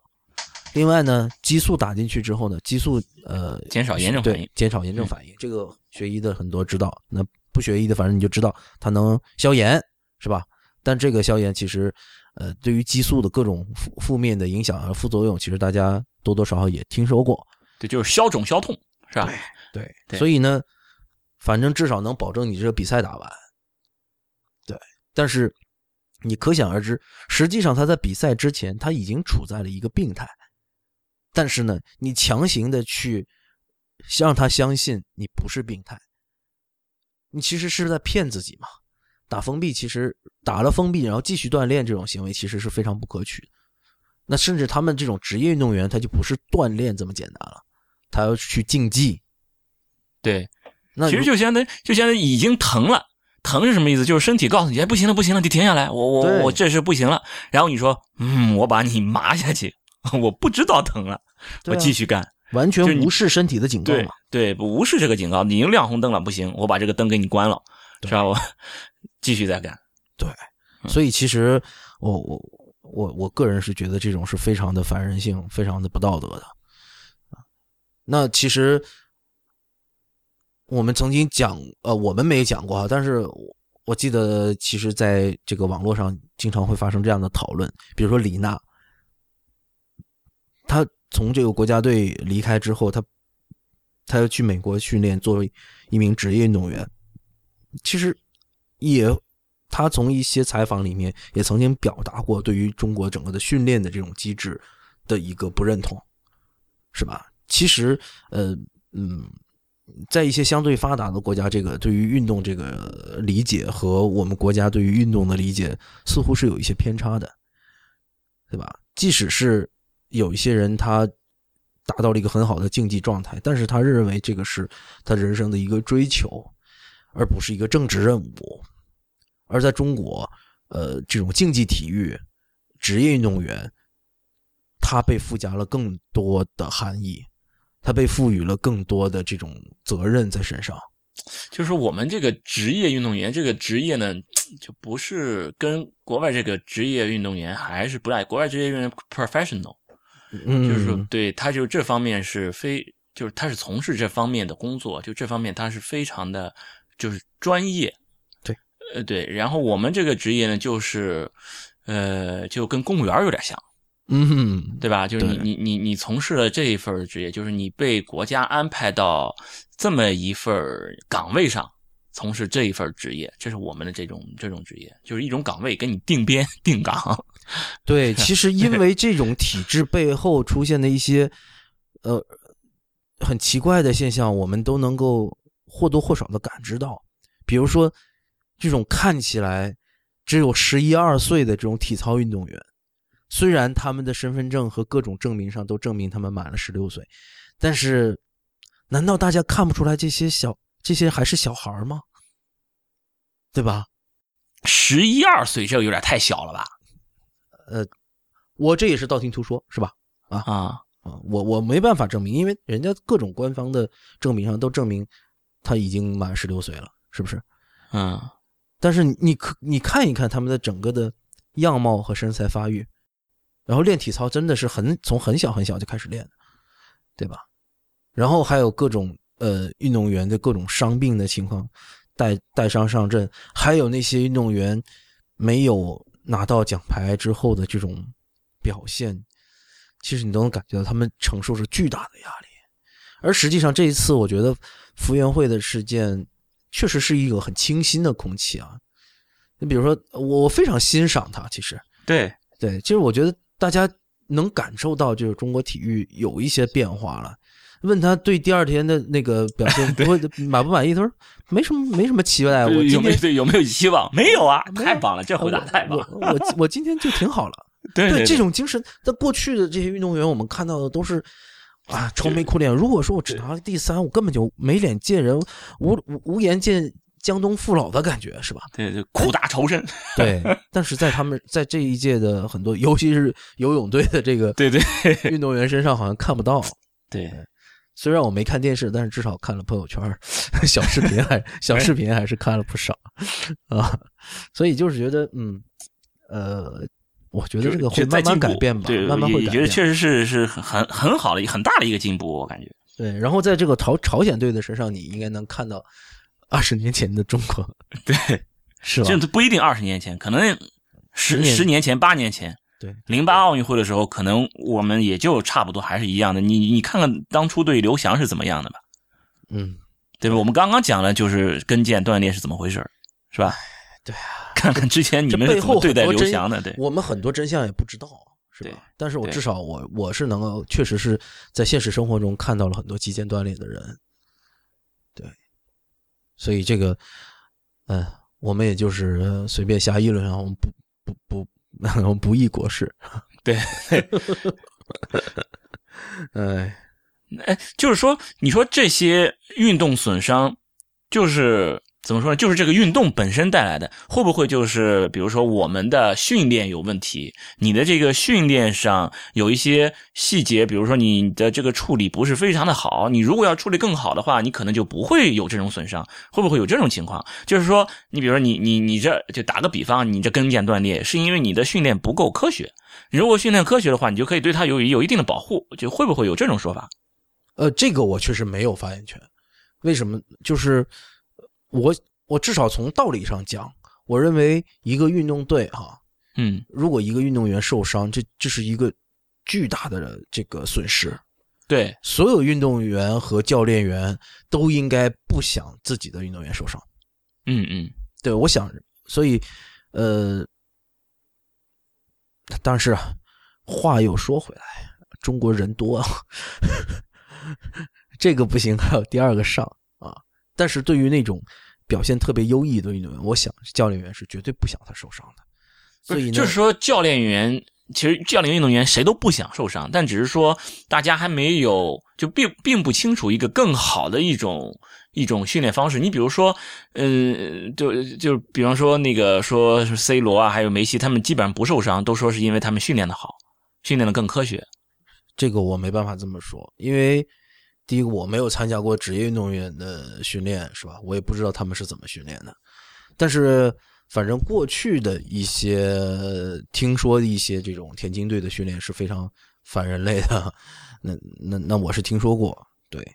另外呢，激素打进去之后呢，激素呃减少炎症反应，减少炎症反应。这个学医的很多知道，那不学医的反正你就知道它能消炎，是吧？但这个消炎其实呃对于激素的各种负负面的影响和副作用，其实大家多多少少也听说过。对，就是消肿消痛，是吧？对对。所以呢，反正至少能保证你这个比赛打完。对，但是你可想而知，实际上他在比赛之前他已经处在了一个病态。但是呢，你强行的去让他相信你不是病态，你其实是在骗自己嘛。打封闭其实打了封闭，然后继续锻炼这种行为其实是非常不可取的。那甚至他们这种职业运动员，他就不是锻炼这么简单了，他要去竞技。对，那其实就相当于就相当于已经疼了，疼是什么意思？就是身体告诉你，哎，不行了，不行了，你停下来，我我我这是不行了。然后你说，嗯，我把你麻下去。我不知道疼了，我继续干，完全无视身体的警告嘛？对，无视这个警告，你已经亮红灯了，不行，我把这个灯给你关了，是吧？我继续再干。对，所以其实我我我我个人是觉得这种是非常的反人性、非常的不道德的那其实我们曾经讲，呃，我们没讲过啊，但是我记得，其实在这个网络上经常会发生这样的讨论，比如说李娜。他从这个国家队离开之后，他他要去美国训练，作为一名职业运动员。其实也，他从一些采访里面也曾经表达过对于中国整个的训练的这种机制的一个不认同，是吧？其实，呃，嗯，在一些相对发达的国家，这个对于运动这个理解和我们国家对于运动的理解似乎是有一些偏差的，对吧？即使是。有一些人他达到了一个很好的竞技状态，但是他认为这个是他人生的一个追求，而不是一个政治任务。而在中国，呃，这种竞技体育、职业运动员，他被附加了更多的含义，他被赋予了更多的这种责任在身上。就是我们这个职业运动员，这个职业呢，就不是跟国外这个职业运动员还是不赖。国外职业运动员 professional。嗯，就是说，对他就这方面是非，就是他是从事这方面的工作，就这方面他是非常的，就是专业。对，呃，对。然后我们这个职业呢，就是，呃，就跟公务员有点像，嗯，对吧？就是你你你你从事了这一份职业，就是你被国家安排到这么一份岗位上。从事这一份职业，这是我们的这种这种职业，就是一种岗位，给你定编定岗。对，其实因为这种体制背后出现的一些呃很奇怪的现象，我们都能够或多或少的感知到。比如说，这种看起来只有十一二岁的这种体操运动员，虽然他们的身份证和各种证明上都证明他们满了十六岁，但是难道大家看不出来这些小？这些还是小孩吗？对吧？十一二岁，这个有点太小了吧？呃，我这也是道听途说，是吧？啊啊啊！我我没办法证明，因为人家各种官方的证明上都证明他已经满十六岁了，是不是？嗯。但是你可你看一看他们的整个的样貌和身材发育，然后练体操真的是很从很小很小就开始练的，对吧？然后还有各种。呃，运动员的各种伤病的情况，带带伤上阵，还有那些运动员没有拿到奖牌之后的这种表现，其实你都能感觉到他们承受着巨大的压力。而实际上，这一次我觉得福原会的事件确实是一个很清新的空气啊。你比如说，我非常欣赏他，其实对对，其实我觉得大家能感受到，就是中国体育有一些变化了。问他对第二天的那个表现 不会满不满意？他说没什么，没什么期待。我有没有有没有希望？没有啊！太棒了，这回答太棒。我我我今天就挺好了。对这种精神，在过去的这些运动员，我们看到的都是啊愁眉苦脸。如果说我只拿了第三，我根本就没脸见人，无无无颜见江东父老的感觉，是吧？对对，苦大仇深。对，但是在他们在这一届的很多，尤其是游泳队的这个对对 运动员身上，好像看不到。对。虽然我没看电视，但是至少看了朋友圈、小视频，还小视频还是看了不少啊。所以就是觉得，嗯，呃，我觉得这个会慢慢改变吧，对，慢慢会改变。觉得确实是是很很好的、很大的一个进步，我感觉。对，然后在这个朝朝鲜队的身上，你应该能看到二十年前的中国。对，是吧？甚至不一定二十年前，可能十十年前、八年前。对，零八奥运会的时候，可能我们也就差不多还是一样的。你你看看当初对刘翔是怎么样的吧？嗯，对吧？我们刚刚讲了，就是跟腱断裂是怎么回事是吧？对啊，看看之前你们是怎么对待刘翔的？对，我们很多真相也不知道，是吧？但是我至少我我是能够，确实是在现实生活中看到了很多肌腱断裂的人。对，所以这个，嗯，我们也就是随便瞎议论，然后不不不。不议国事，对，哎，哎，就是说，你说这些运动损伤，就是。怎么说呢？就是这个运动本身带来的，会不会就是比如说我们的训练有问题？你的这个训练上有一些细节，比如说你的这个处理不是非常的好。你如果要处理更好的话，你可能就不会有这种损伤。会不会有这种情况？就是说，你比如说你你你这就打个比方，你这跟腱断裂是因为你的训练不够科学。如果训练科学的话，你就可以对它有有一定的保护。就会不会有这种说法？呃，这个我确实没有发言权。为什么？就是。我我至少从道理上讲，我认为一个运动队哈，嗯，如果一个运动员受伤，这这是一个巨大的这个损失。对，所有运动员和教练员都应该不想自己的运动员受伤。嗯嗯，对，我想，所以，呃，但是话又说回来，中国人多，这个不行，还有第二个上啊。但是对于那种。表现特别优异的运动员，我想教练员是绝对不想他受伤的。所以就是说，教练员其实教练运动员谁都不想受伤，但只是说大家还没有就并并不清楚一个更好的一种一种训练方式。你比如说，嗯，就就比方说那个说 C 罗啊，还有梅西，他们基本上不受伤，都说是因为他们训练的好，训练的更科学。这个我没办法这么说，因为。第一个，我没有参加过职业运动员的训练，是吧？我也不知道他们是怎么训练的。但是，反正过去的一些听说一些这种田径队的训练是非常反人类的。那那那我是听说过，对。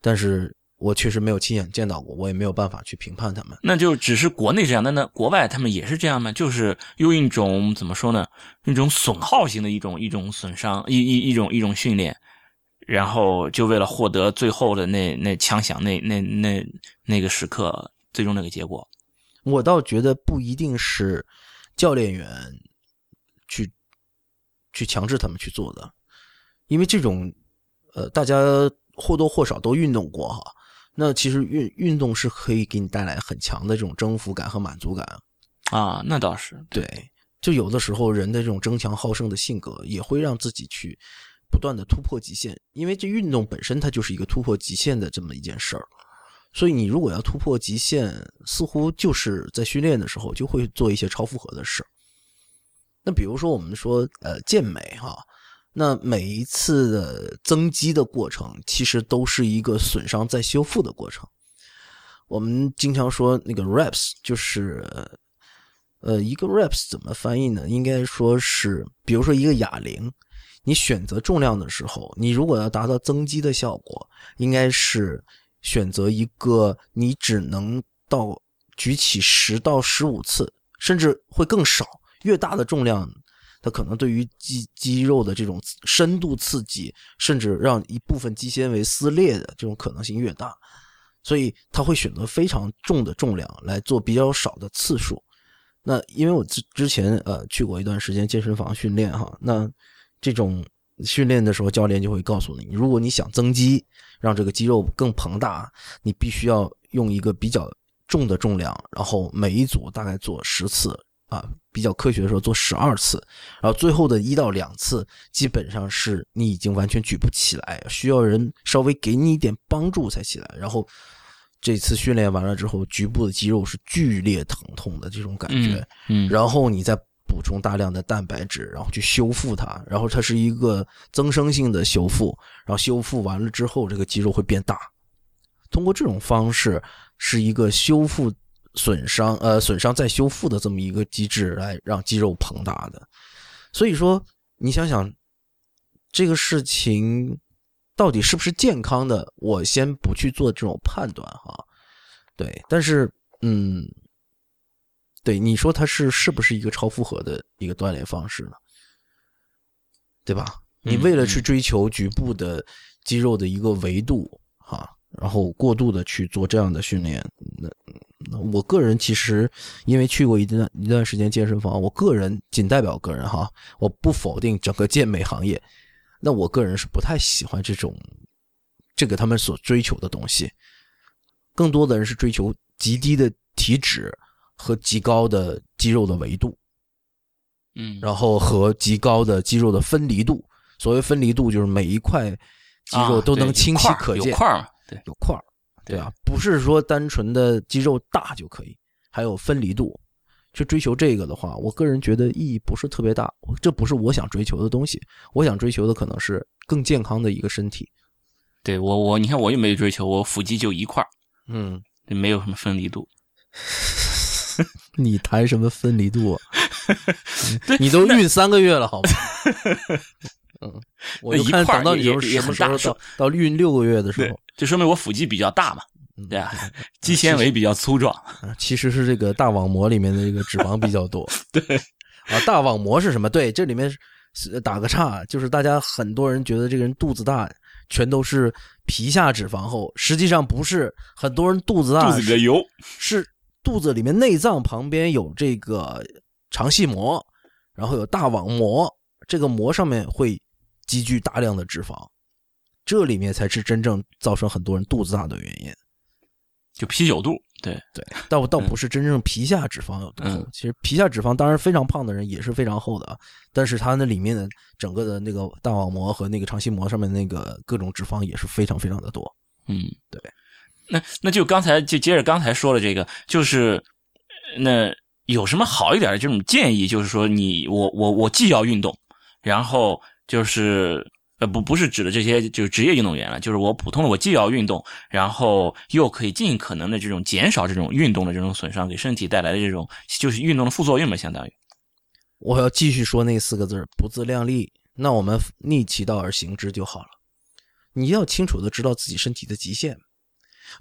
但是我确实没有亲眼见到过，我也没有办法去评判他们。那就只是国内这样，那那国外他们也是这样吗？就是用一种怎么说呢？一种损耗型的一种一种损伤，一一一种一种训练。然后就为了获得最后的那那枪响那那那那个时刻，最终那个结果，我倒觉得不一定是教练员去去强制他们去做的，因为这种呃，大家或多或少都运动过哈。那其实运运动是可以给你带来很强的这种征服感和满足感啊。那倒是对，就有的时候人的这种争强好胜的性格也会让自己去。不断的突破极限，因为这运动本身它就是一个突破极限的这么一件事儿，所以你如果要突破极限，似乎就是在训练的时候就会做一些超负荷的事儿那比如说我们说呃健美哈，那每一次的增肌的过程其实都是一个损伤再修复的过程。我们经常说那个 reps 就是呃一个 reps 怎么翻译呢？应该说是比如说一个哑铃。你选择重量的时候，你如果要达到增肌的效果，应该是选择一个你只能到举起十到十五次，甚至会更少。越大的重量，它可能对于肌肌肉的这种深度刺激，甚至让一部分肌纤维撕裂的这种可能性越大。所以他会选择非常重的重量来做比较少的次数。那因为我之之前呃去过一段时间健身房训练哈，那。这种训练的时候，教练就会告诉你，如果你想增肌，让这个肌肉更庞大，你必须要用一个比较重的重量，然后每一组大概做十次啊，比较科学的时候做十二次，然后最后的一到两次，基本上是你已经完全举不起来，需要人稍微给你一点帮助才起来。然后这次训练完了之后，局部的肌肉是剧烈疼痛的这种感觉，嗯，然后你再。补充大量的蛋白质，然后去修复它，然后它是一个增生性的修复，然后修复完了之后，这个肌肉会变大。通过这种方式，是一个修复损伤，呃，损伤再修复的这么一个机制，来让肌肉膨大的。所以说，你想想这个事情到底是不是健康的，我先不去做这种判断哈。对，但是，嗯。对你说，它是是不是一个超负荷的一个锻炼方式呢？对吧？你为了去追求局部的肌肉的一个维度，哈，然后过度的去做这样的训练，那那我个人其实因为去过一段一段时间健身房，我个人仅代表个人哈，我不否定整个健美行业，那我个人是不太喜欢这种这个他们所追求的东西，更多的人是追求极低的体脂。和极高的肌肉的维度，嗯，然后和极高的肌肉的分离度。所谓分离度，就是每一块肌肉都能清晰可见，有块儿，对，有块儿，对啊，不是说单纯的肌肉大就可以，还有分离度。去追求这个的话，我个人觉得意义不是特别大，这不是我想追求的东西。我想追求的可能是更健康的一个身体。对我，我你看我又没追求，我腹肌就一块儿，嗯，没有什么分离度。你谈什么分离度？你都孕三个月了，好吗？嗯，我一看等到你什么时候到到孕六个月的时候，就说明我腹肌比较大嘛，对啊，肌纤维比较粗壮。其实是这个大网膜里面的这个脂肪比较多。对啊，大网膜是什么？对，这里面打个岔，就是大家很多人觉得这个人肚子大，全都是皮下脂肪厚，实际上不是，很多人肚子大，肚子个油是。肚子里面内脏旁边有这个肠系膜，然后有大网膜，这个膜上面会积聚大量的脂肪，这里面才是真正造成很多人肚子大的原因。就啤酒肚，对对，倒倒不是真正皮下脂肪有多厚。其实皮下脂肪当然非常胖的人也是非常厚的啊，但是它那里面的整个的那个大网膜和那个肠系膜上面那个各种脂肪也是非常非常的多。嗯，对。那那就刚才就接着刚才说的这个，就是那有什么好一点的这种建议？就是说，你我我我既要运动，然后就是呃不不是指的这些就是职业运动员了，就是我普通的我既要运动，然后又可以尽可能的这种减少这种运动的这种损伤给身体带来的这种就是运动的副作用嘛，相当于。我要继续说那四个字不自量力。那我们逆其道而行之就好了。你要清楚的知道自己身体的极限。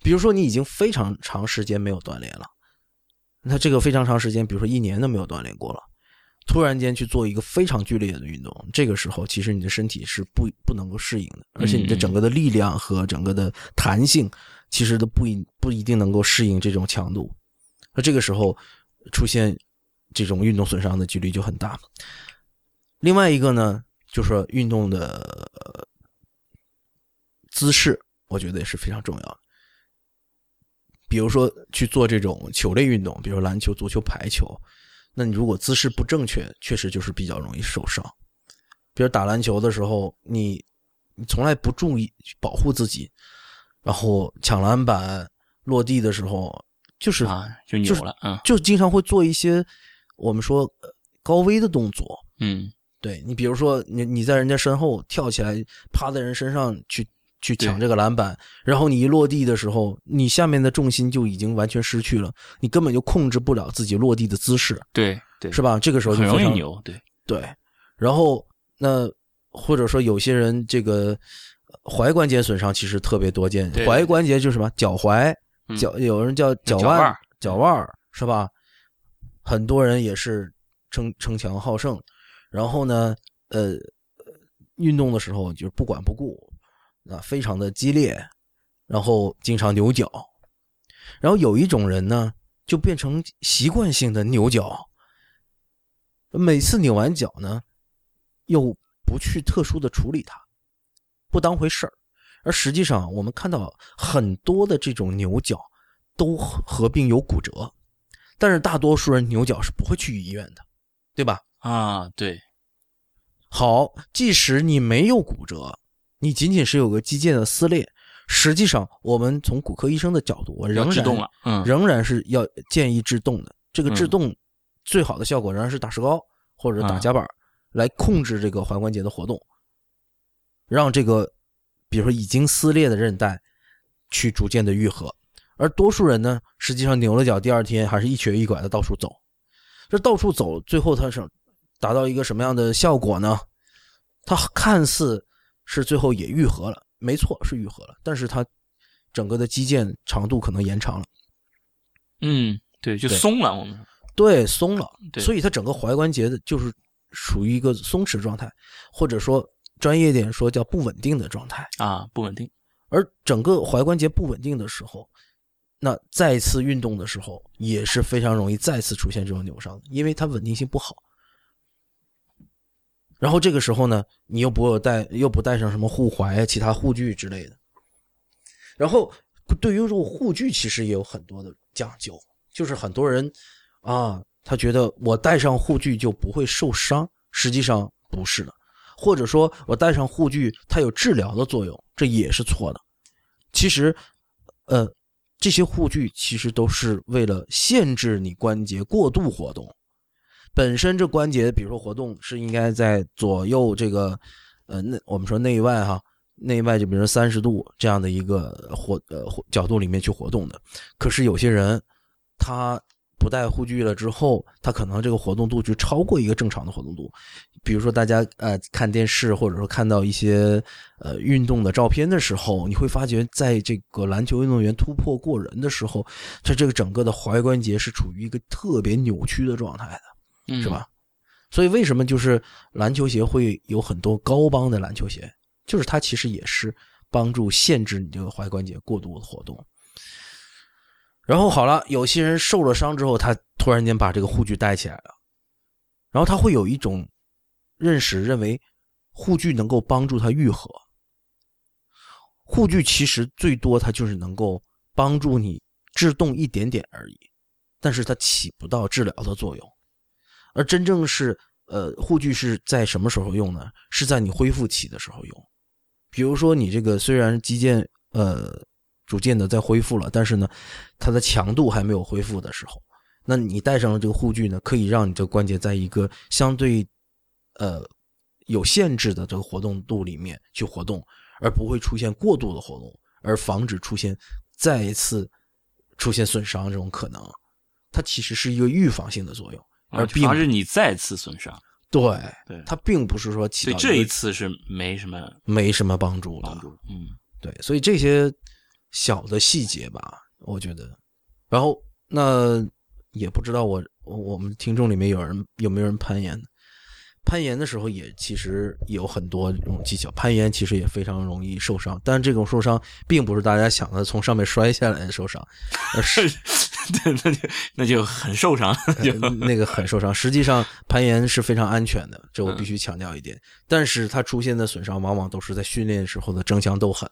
比如说，你已经非常长时间没有锻炼了，那这个非常长时间，比如说一年都没有锻炼过了，突然间去做一个非常剧烈的运动，这个时候其实你的身体是不不能够适应的，而且你的整个的力量和整个的弹性，其实都不一不一定能够适应这种强度，那这个时候出现这种运动损伤的几率就很大。另外一个呢，就是说运动的姿势，我觉得也是非常重要的。比如说去做这种球类运动，比如篮球、足球、排球，那你如果姿势不正确，确实就是比较容易受伤。比如打篮球的时候，你你从来不注意保护自己，然后抢篮板、落地的时候，就是啊，就扭了，嗯，就经常会做一些我们说高危的动作。嗯，对你，比如说你你在人家身后跳起来，趴在人身上去。去抢这个篮板，然后你一落地的时候，你下面的重心就已经完全失去了，你根本就控制不了自己落地的姿势。对对，是吧？这个时候很容易扭。对对，然后那或者说有些人这个踝关节损伤其实特别多见，踝关节就是什么脚踝、脚，有人叫脚腕、脚腕是吧？很多人也是逞逞强好胜，然后呢，呃，运动的时候就是不管不顾。啊，非常的激烈，然后经常扭脚，然后有一种人呢，就变成习惯性的扭脚，每次扭完脚呢，又不去特殊的处理它，不当回事儿，而实际上我们看到很多的这种扭脚都合并有骨折，但是大多数人扭脚是不会去医院的，对吧？啊，对，好，即使你没有骨折。你仅仅是有个肌腱的撕裂，实际上我们从骨科医生的角度，我仍然嗯，仍然是要建议制动的。这个制动最好的效果仍然是打石膏或者打夹板来控制这个踝关节的活动，让这个比如说已经撕裂的韧带去逐渐的愈合。而多数人呢，实际上扭了脚，第二天还是一瘸一拐的到处走。这到处走，最后他是达到一个什么样的效果呢？他看似是最后也愈合了，没错，是愈合了，但是它整个的肌腱长度可能延长了。嗯，对，就松了。我们对松了，对所以它整个踝关节的就是属于一个松弛状态，或者说专业点说叫不稳定的状态。啊不稳定。而整个踝关节不稳定的时候，那再次运动的时候也是非常容易再次出现这种扭伤的，因为它稳定性不好。然后这个时候呢，你又不带又不带上什么护踝啊、其他护具之类的。然后对于这种护具，其实也有很多的讲究，就是很多人啊，他觉得我戴上护具就不会受伤，实际上不是的，或者说我戴上护具它有治疗的作用，这也是错的。其实，呃，这些护具其实都是为了限制你关节过度活动。本身这关节，比如说活动是应该在左右这个，呃，内我们说内外哈，内外就比如说三十度这样的一个活呃角度里面去活动的。可是有些人他不戴护具了之后，他可能这个活动度就超过一个正常的活动度。比如说大家呃看电视或者说看到一些呃运动的照片的时候，你会发觉在这个篮球运动员突破过人的时候，他这个整个的踝关节是处于一个特别扭曲的状态的。是？吧？所以为什么就是篮球鞋会有很多高帮的篮球鞋，就是它其实也是帮助限制你这个踝关节过度的活动。然后好了，有些人受了伤之后，他突然间把这个护具戴起来了，然后他会有一种认识，认为护具能够帮助他愈合。护具其实最多它就是能够帮助你制动一点点而已，但是它起不到治疗的作用。而真正是呃护具是在什么时候用呢？是在你恢复期的时候用。比如说你这个虽然肌腱呃逐渐的在恢复了，但是呢它的强度还没有恢复的时候，那你戴上了这个护具呢，可以让你这个关节在一个相对呃有限制的这个活动度里面去活动，而不会出现过度的活动，而防止出现再一次出现损伤这种可能。它其实是一个预防性的作用。而并防止你再次损伤。对，对，它并不是说起到所以这一次是没什么没什么帮助的帮。助。嗯对，所以这些小的细节吧，我觉得，然后那也不知道我我我们听众里面有人有没有人攀岩的？攀岩的时候也其实有很多这种技巧，攀岩其实也非常容易受伤，但这种受伤并不是大家想的从上面摔下来的受伤，而是对，那就那就很受伤。就那个很受伤。实际上，攀岩是非常安全的，这我必须强调一点。但是它出现的损伤，往往都是在训练时候的争强斗狠，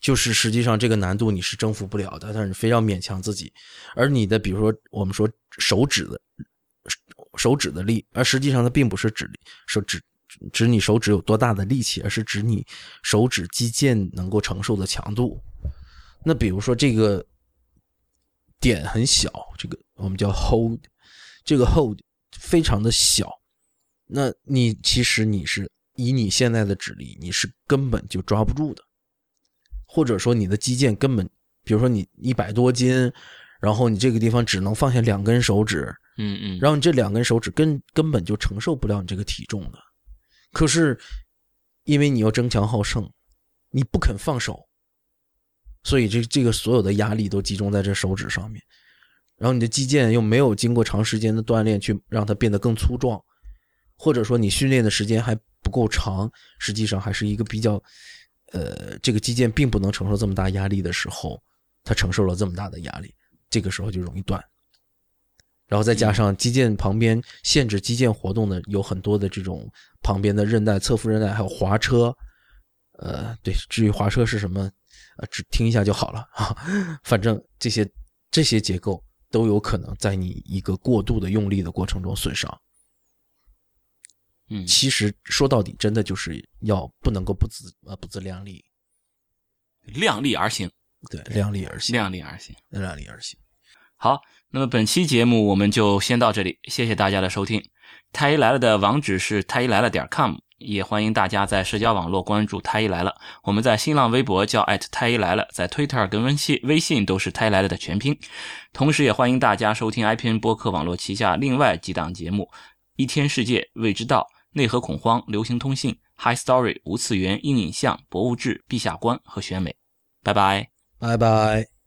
就是实际上这个难度你是征服不了的，但是你非要勉强自己。而你的，比如说我们说手指的手指的力，而实际上它并不是指手指指你手指有多大的力气，而是指你手指肌腱能够承受的强度。那比如说这个点很小，这个我们叫 hold，这个 hold 非常的小，那你其实你是以你现在的指力，你是根本就抓不住的，或者说你的肌腱根本，比如说你一百多斤，然后你这个地方只能放下两根手指，嗯嗯，然后你这两根手指根根本就承受不了你这个体重的。可是因为你要争强好胜，你不肯放手，所以这这个所有的压力都集中在这手指上面，然后你的肌腱又没有经过长时间的锻炼去让它变得更粗壮，或者说你训练的时间还不够长，实际上还是一个比较，呃，这个肌腱并不能承受这么大压力的时候，它承受了这么大的压力，这个时候就容易断。然后再加上肌腱旁边限制肌腱活动的有很多的这种旁边的韧带、侧副韧带，还有滑车，呃，对，至于滑车是什么，呃，只听一下就好了啊。反正这些这些结构都有可能在你一个过度的用力的过程中损伤。嗯，其实说到底，真的就是要不能够不自呃不自量力，量力而行，对，量力而行，量力而行。量力而行。好，那么本期节目我们就先到这里，谢谢大家的收听。太医来了的网址是太医来了点 com，也欢迎大家在社交网络关注太医来了。我们在新浪微博叫太医来了，在 Twitter 跟微信微信都是太医来了的全拼。同时，也欢迎大家收听 IPN 播客网络旗下另外几档节目：一天世界、未知道、内核恐慌、流行通信、High Story、无次元、硬影像、博物志、陛下观和选美。拜拜，拜拜。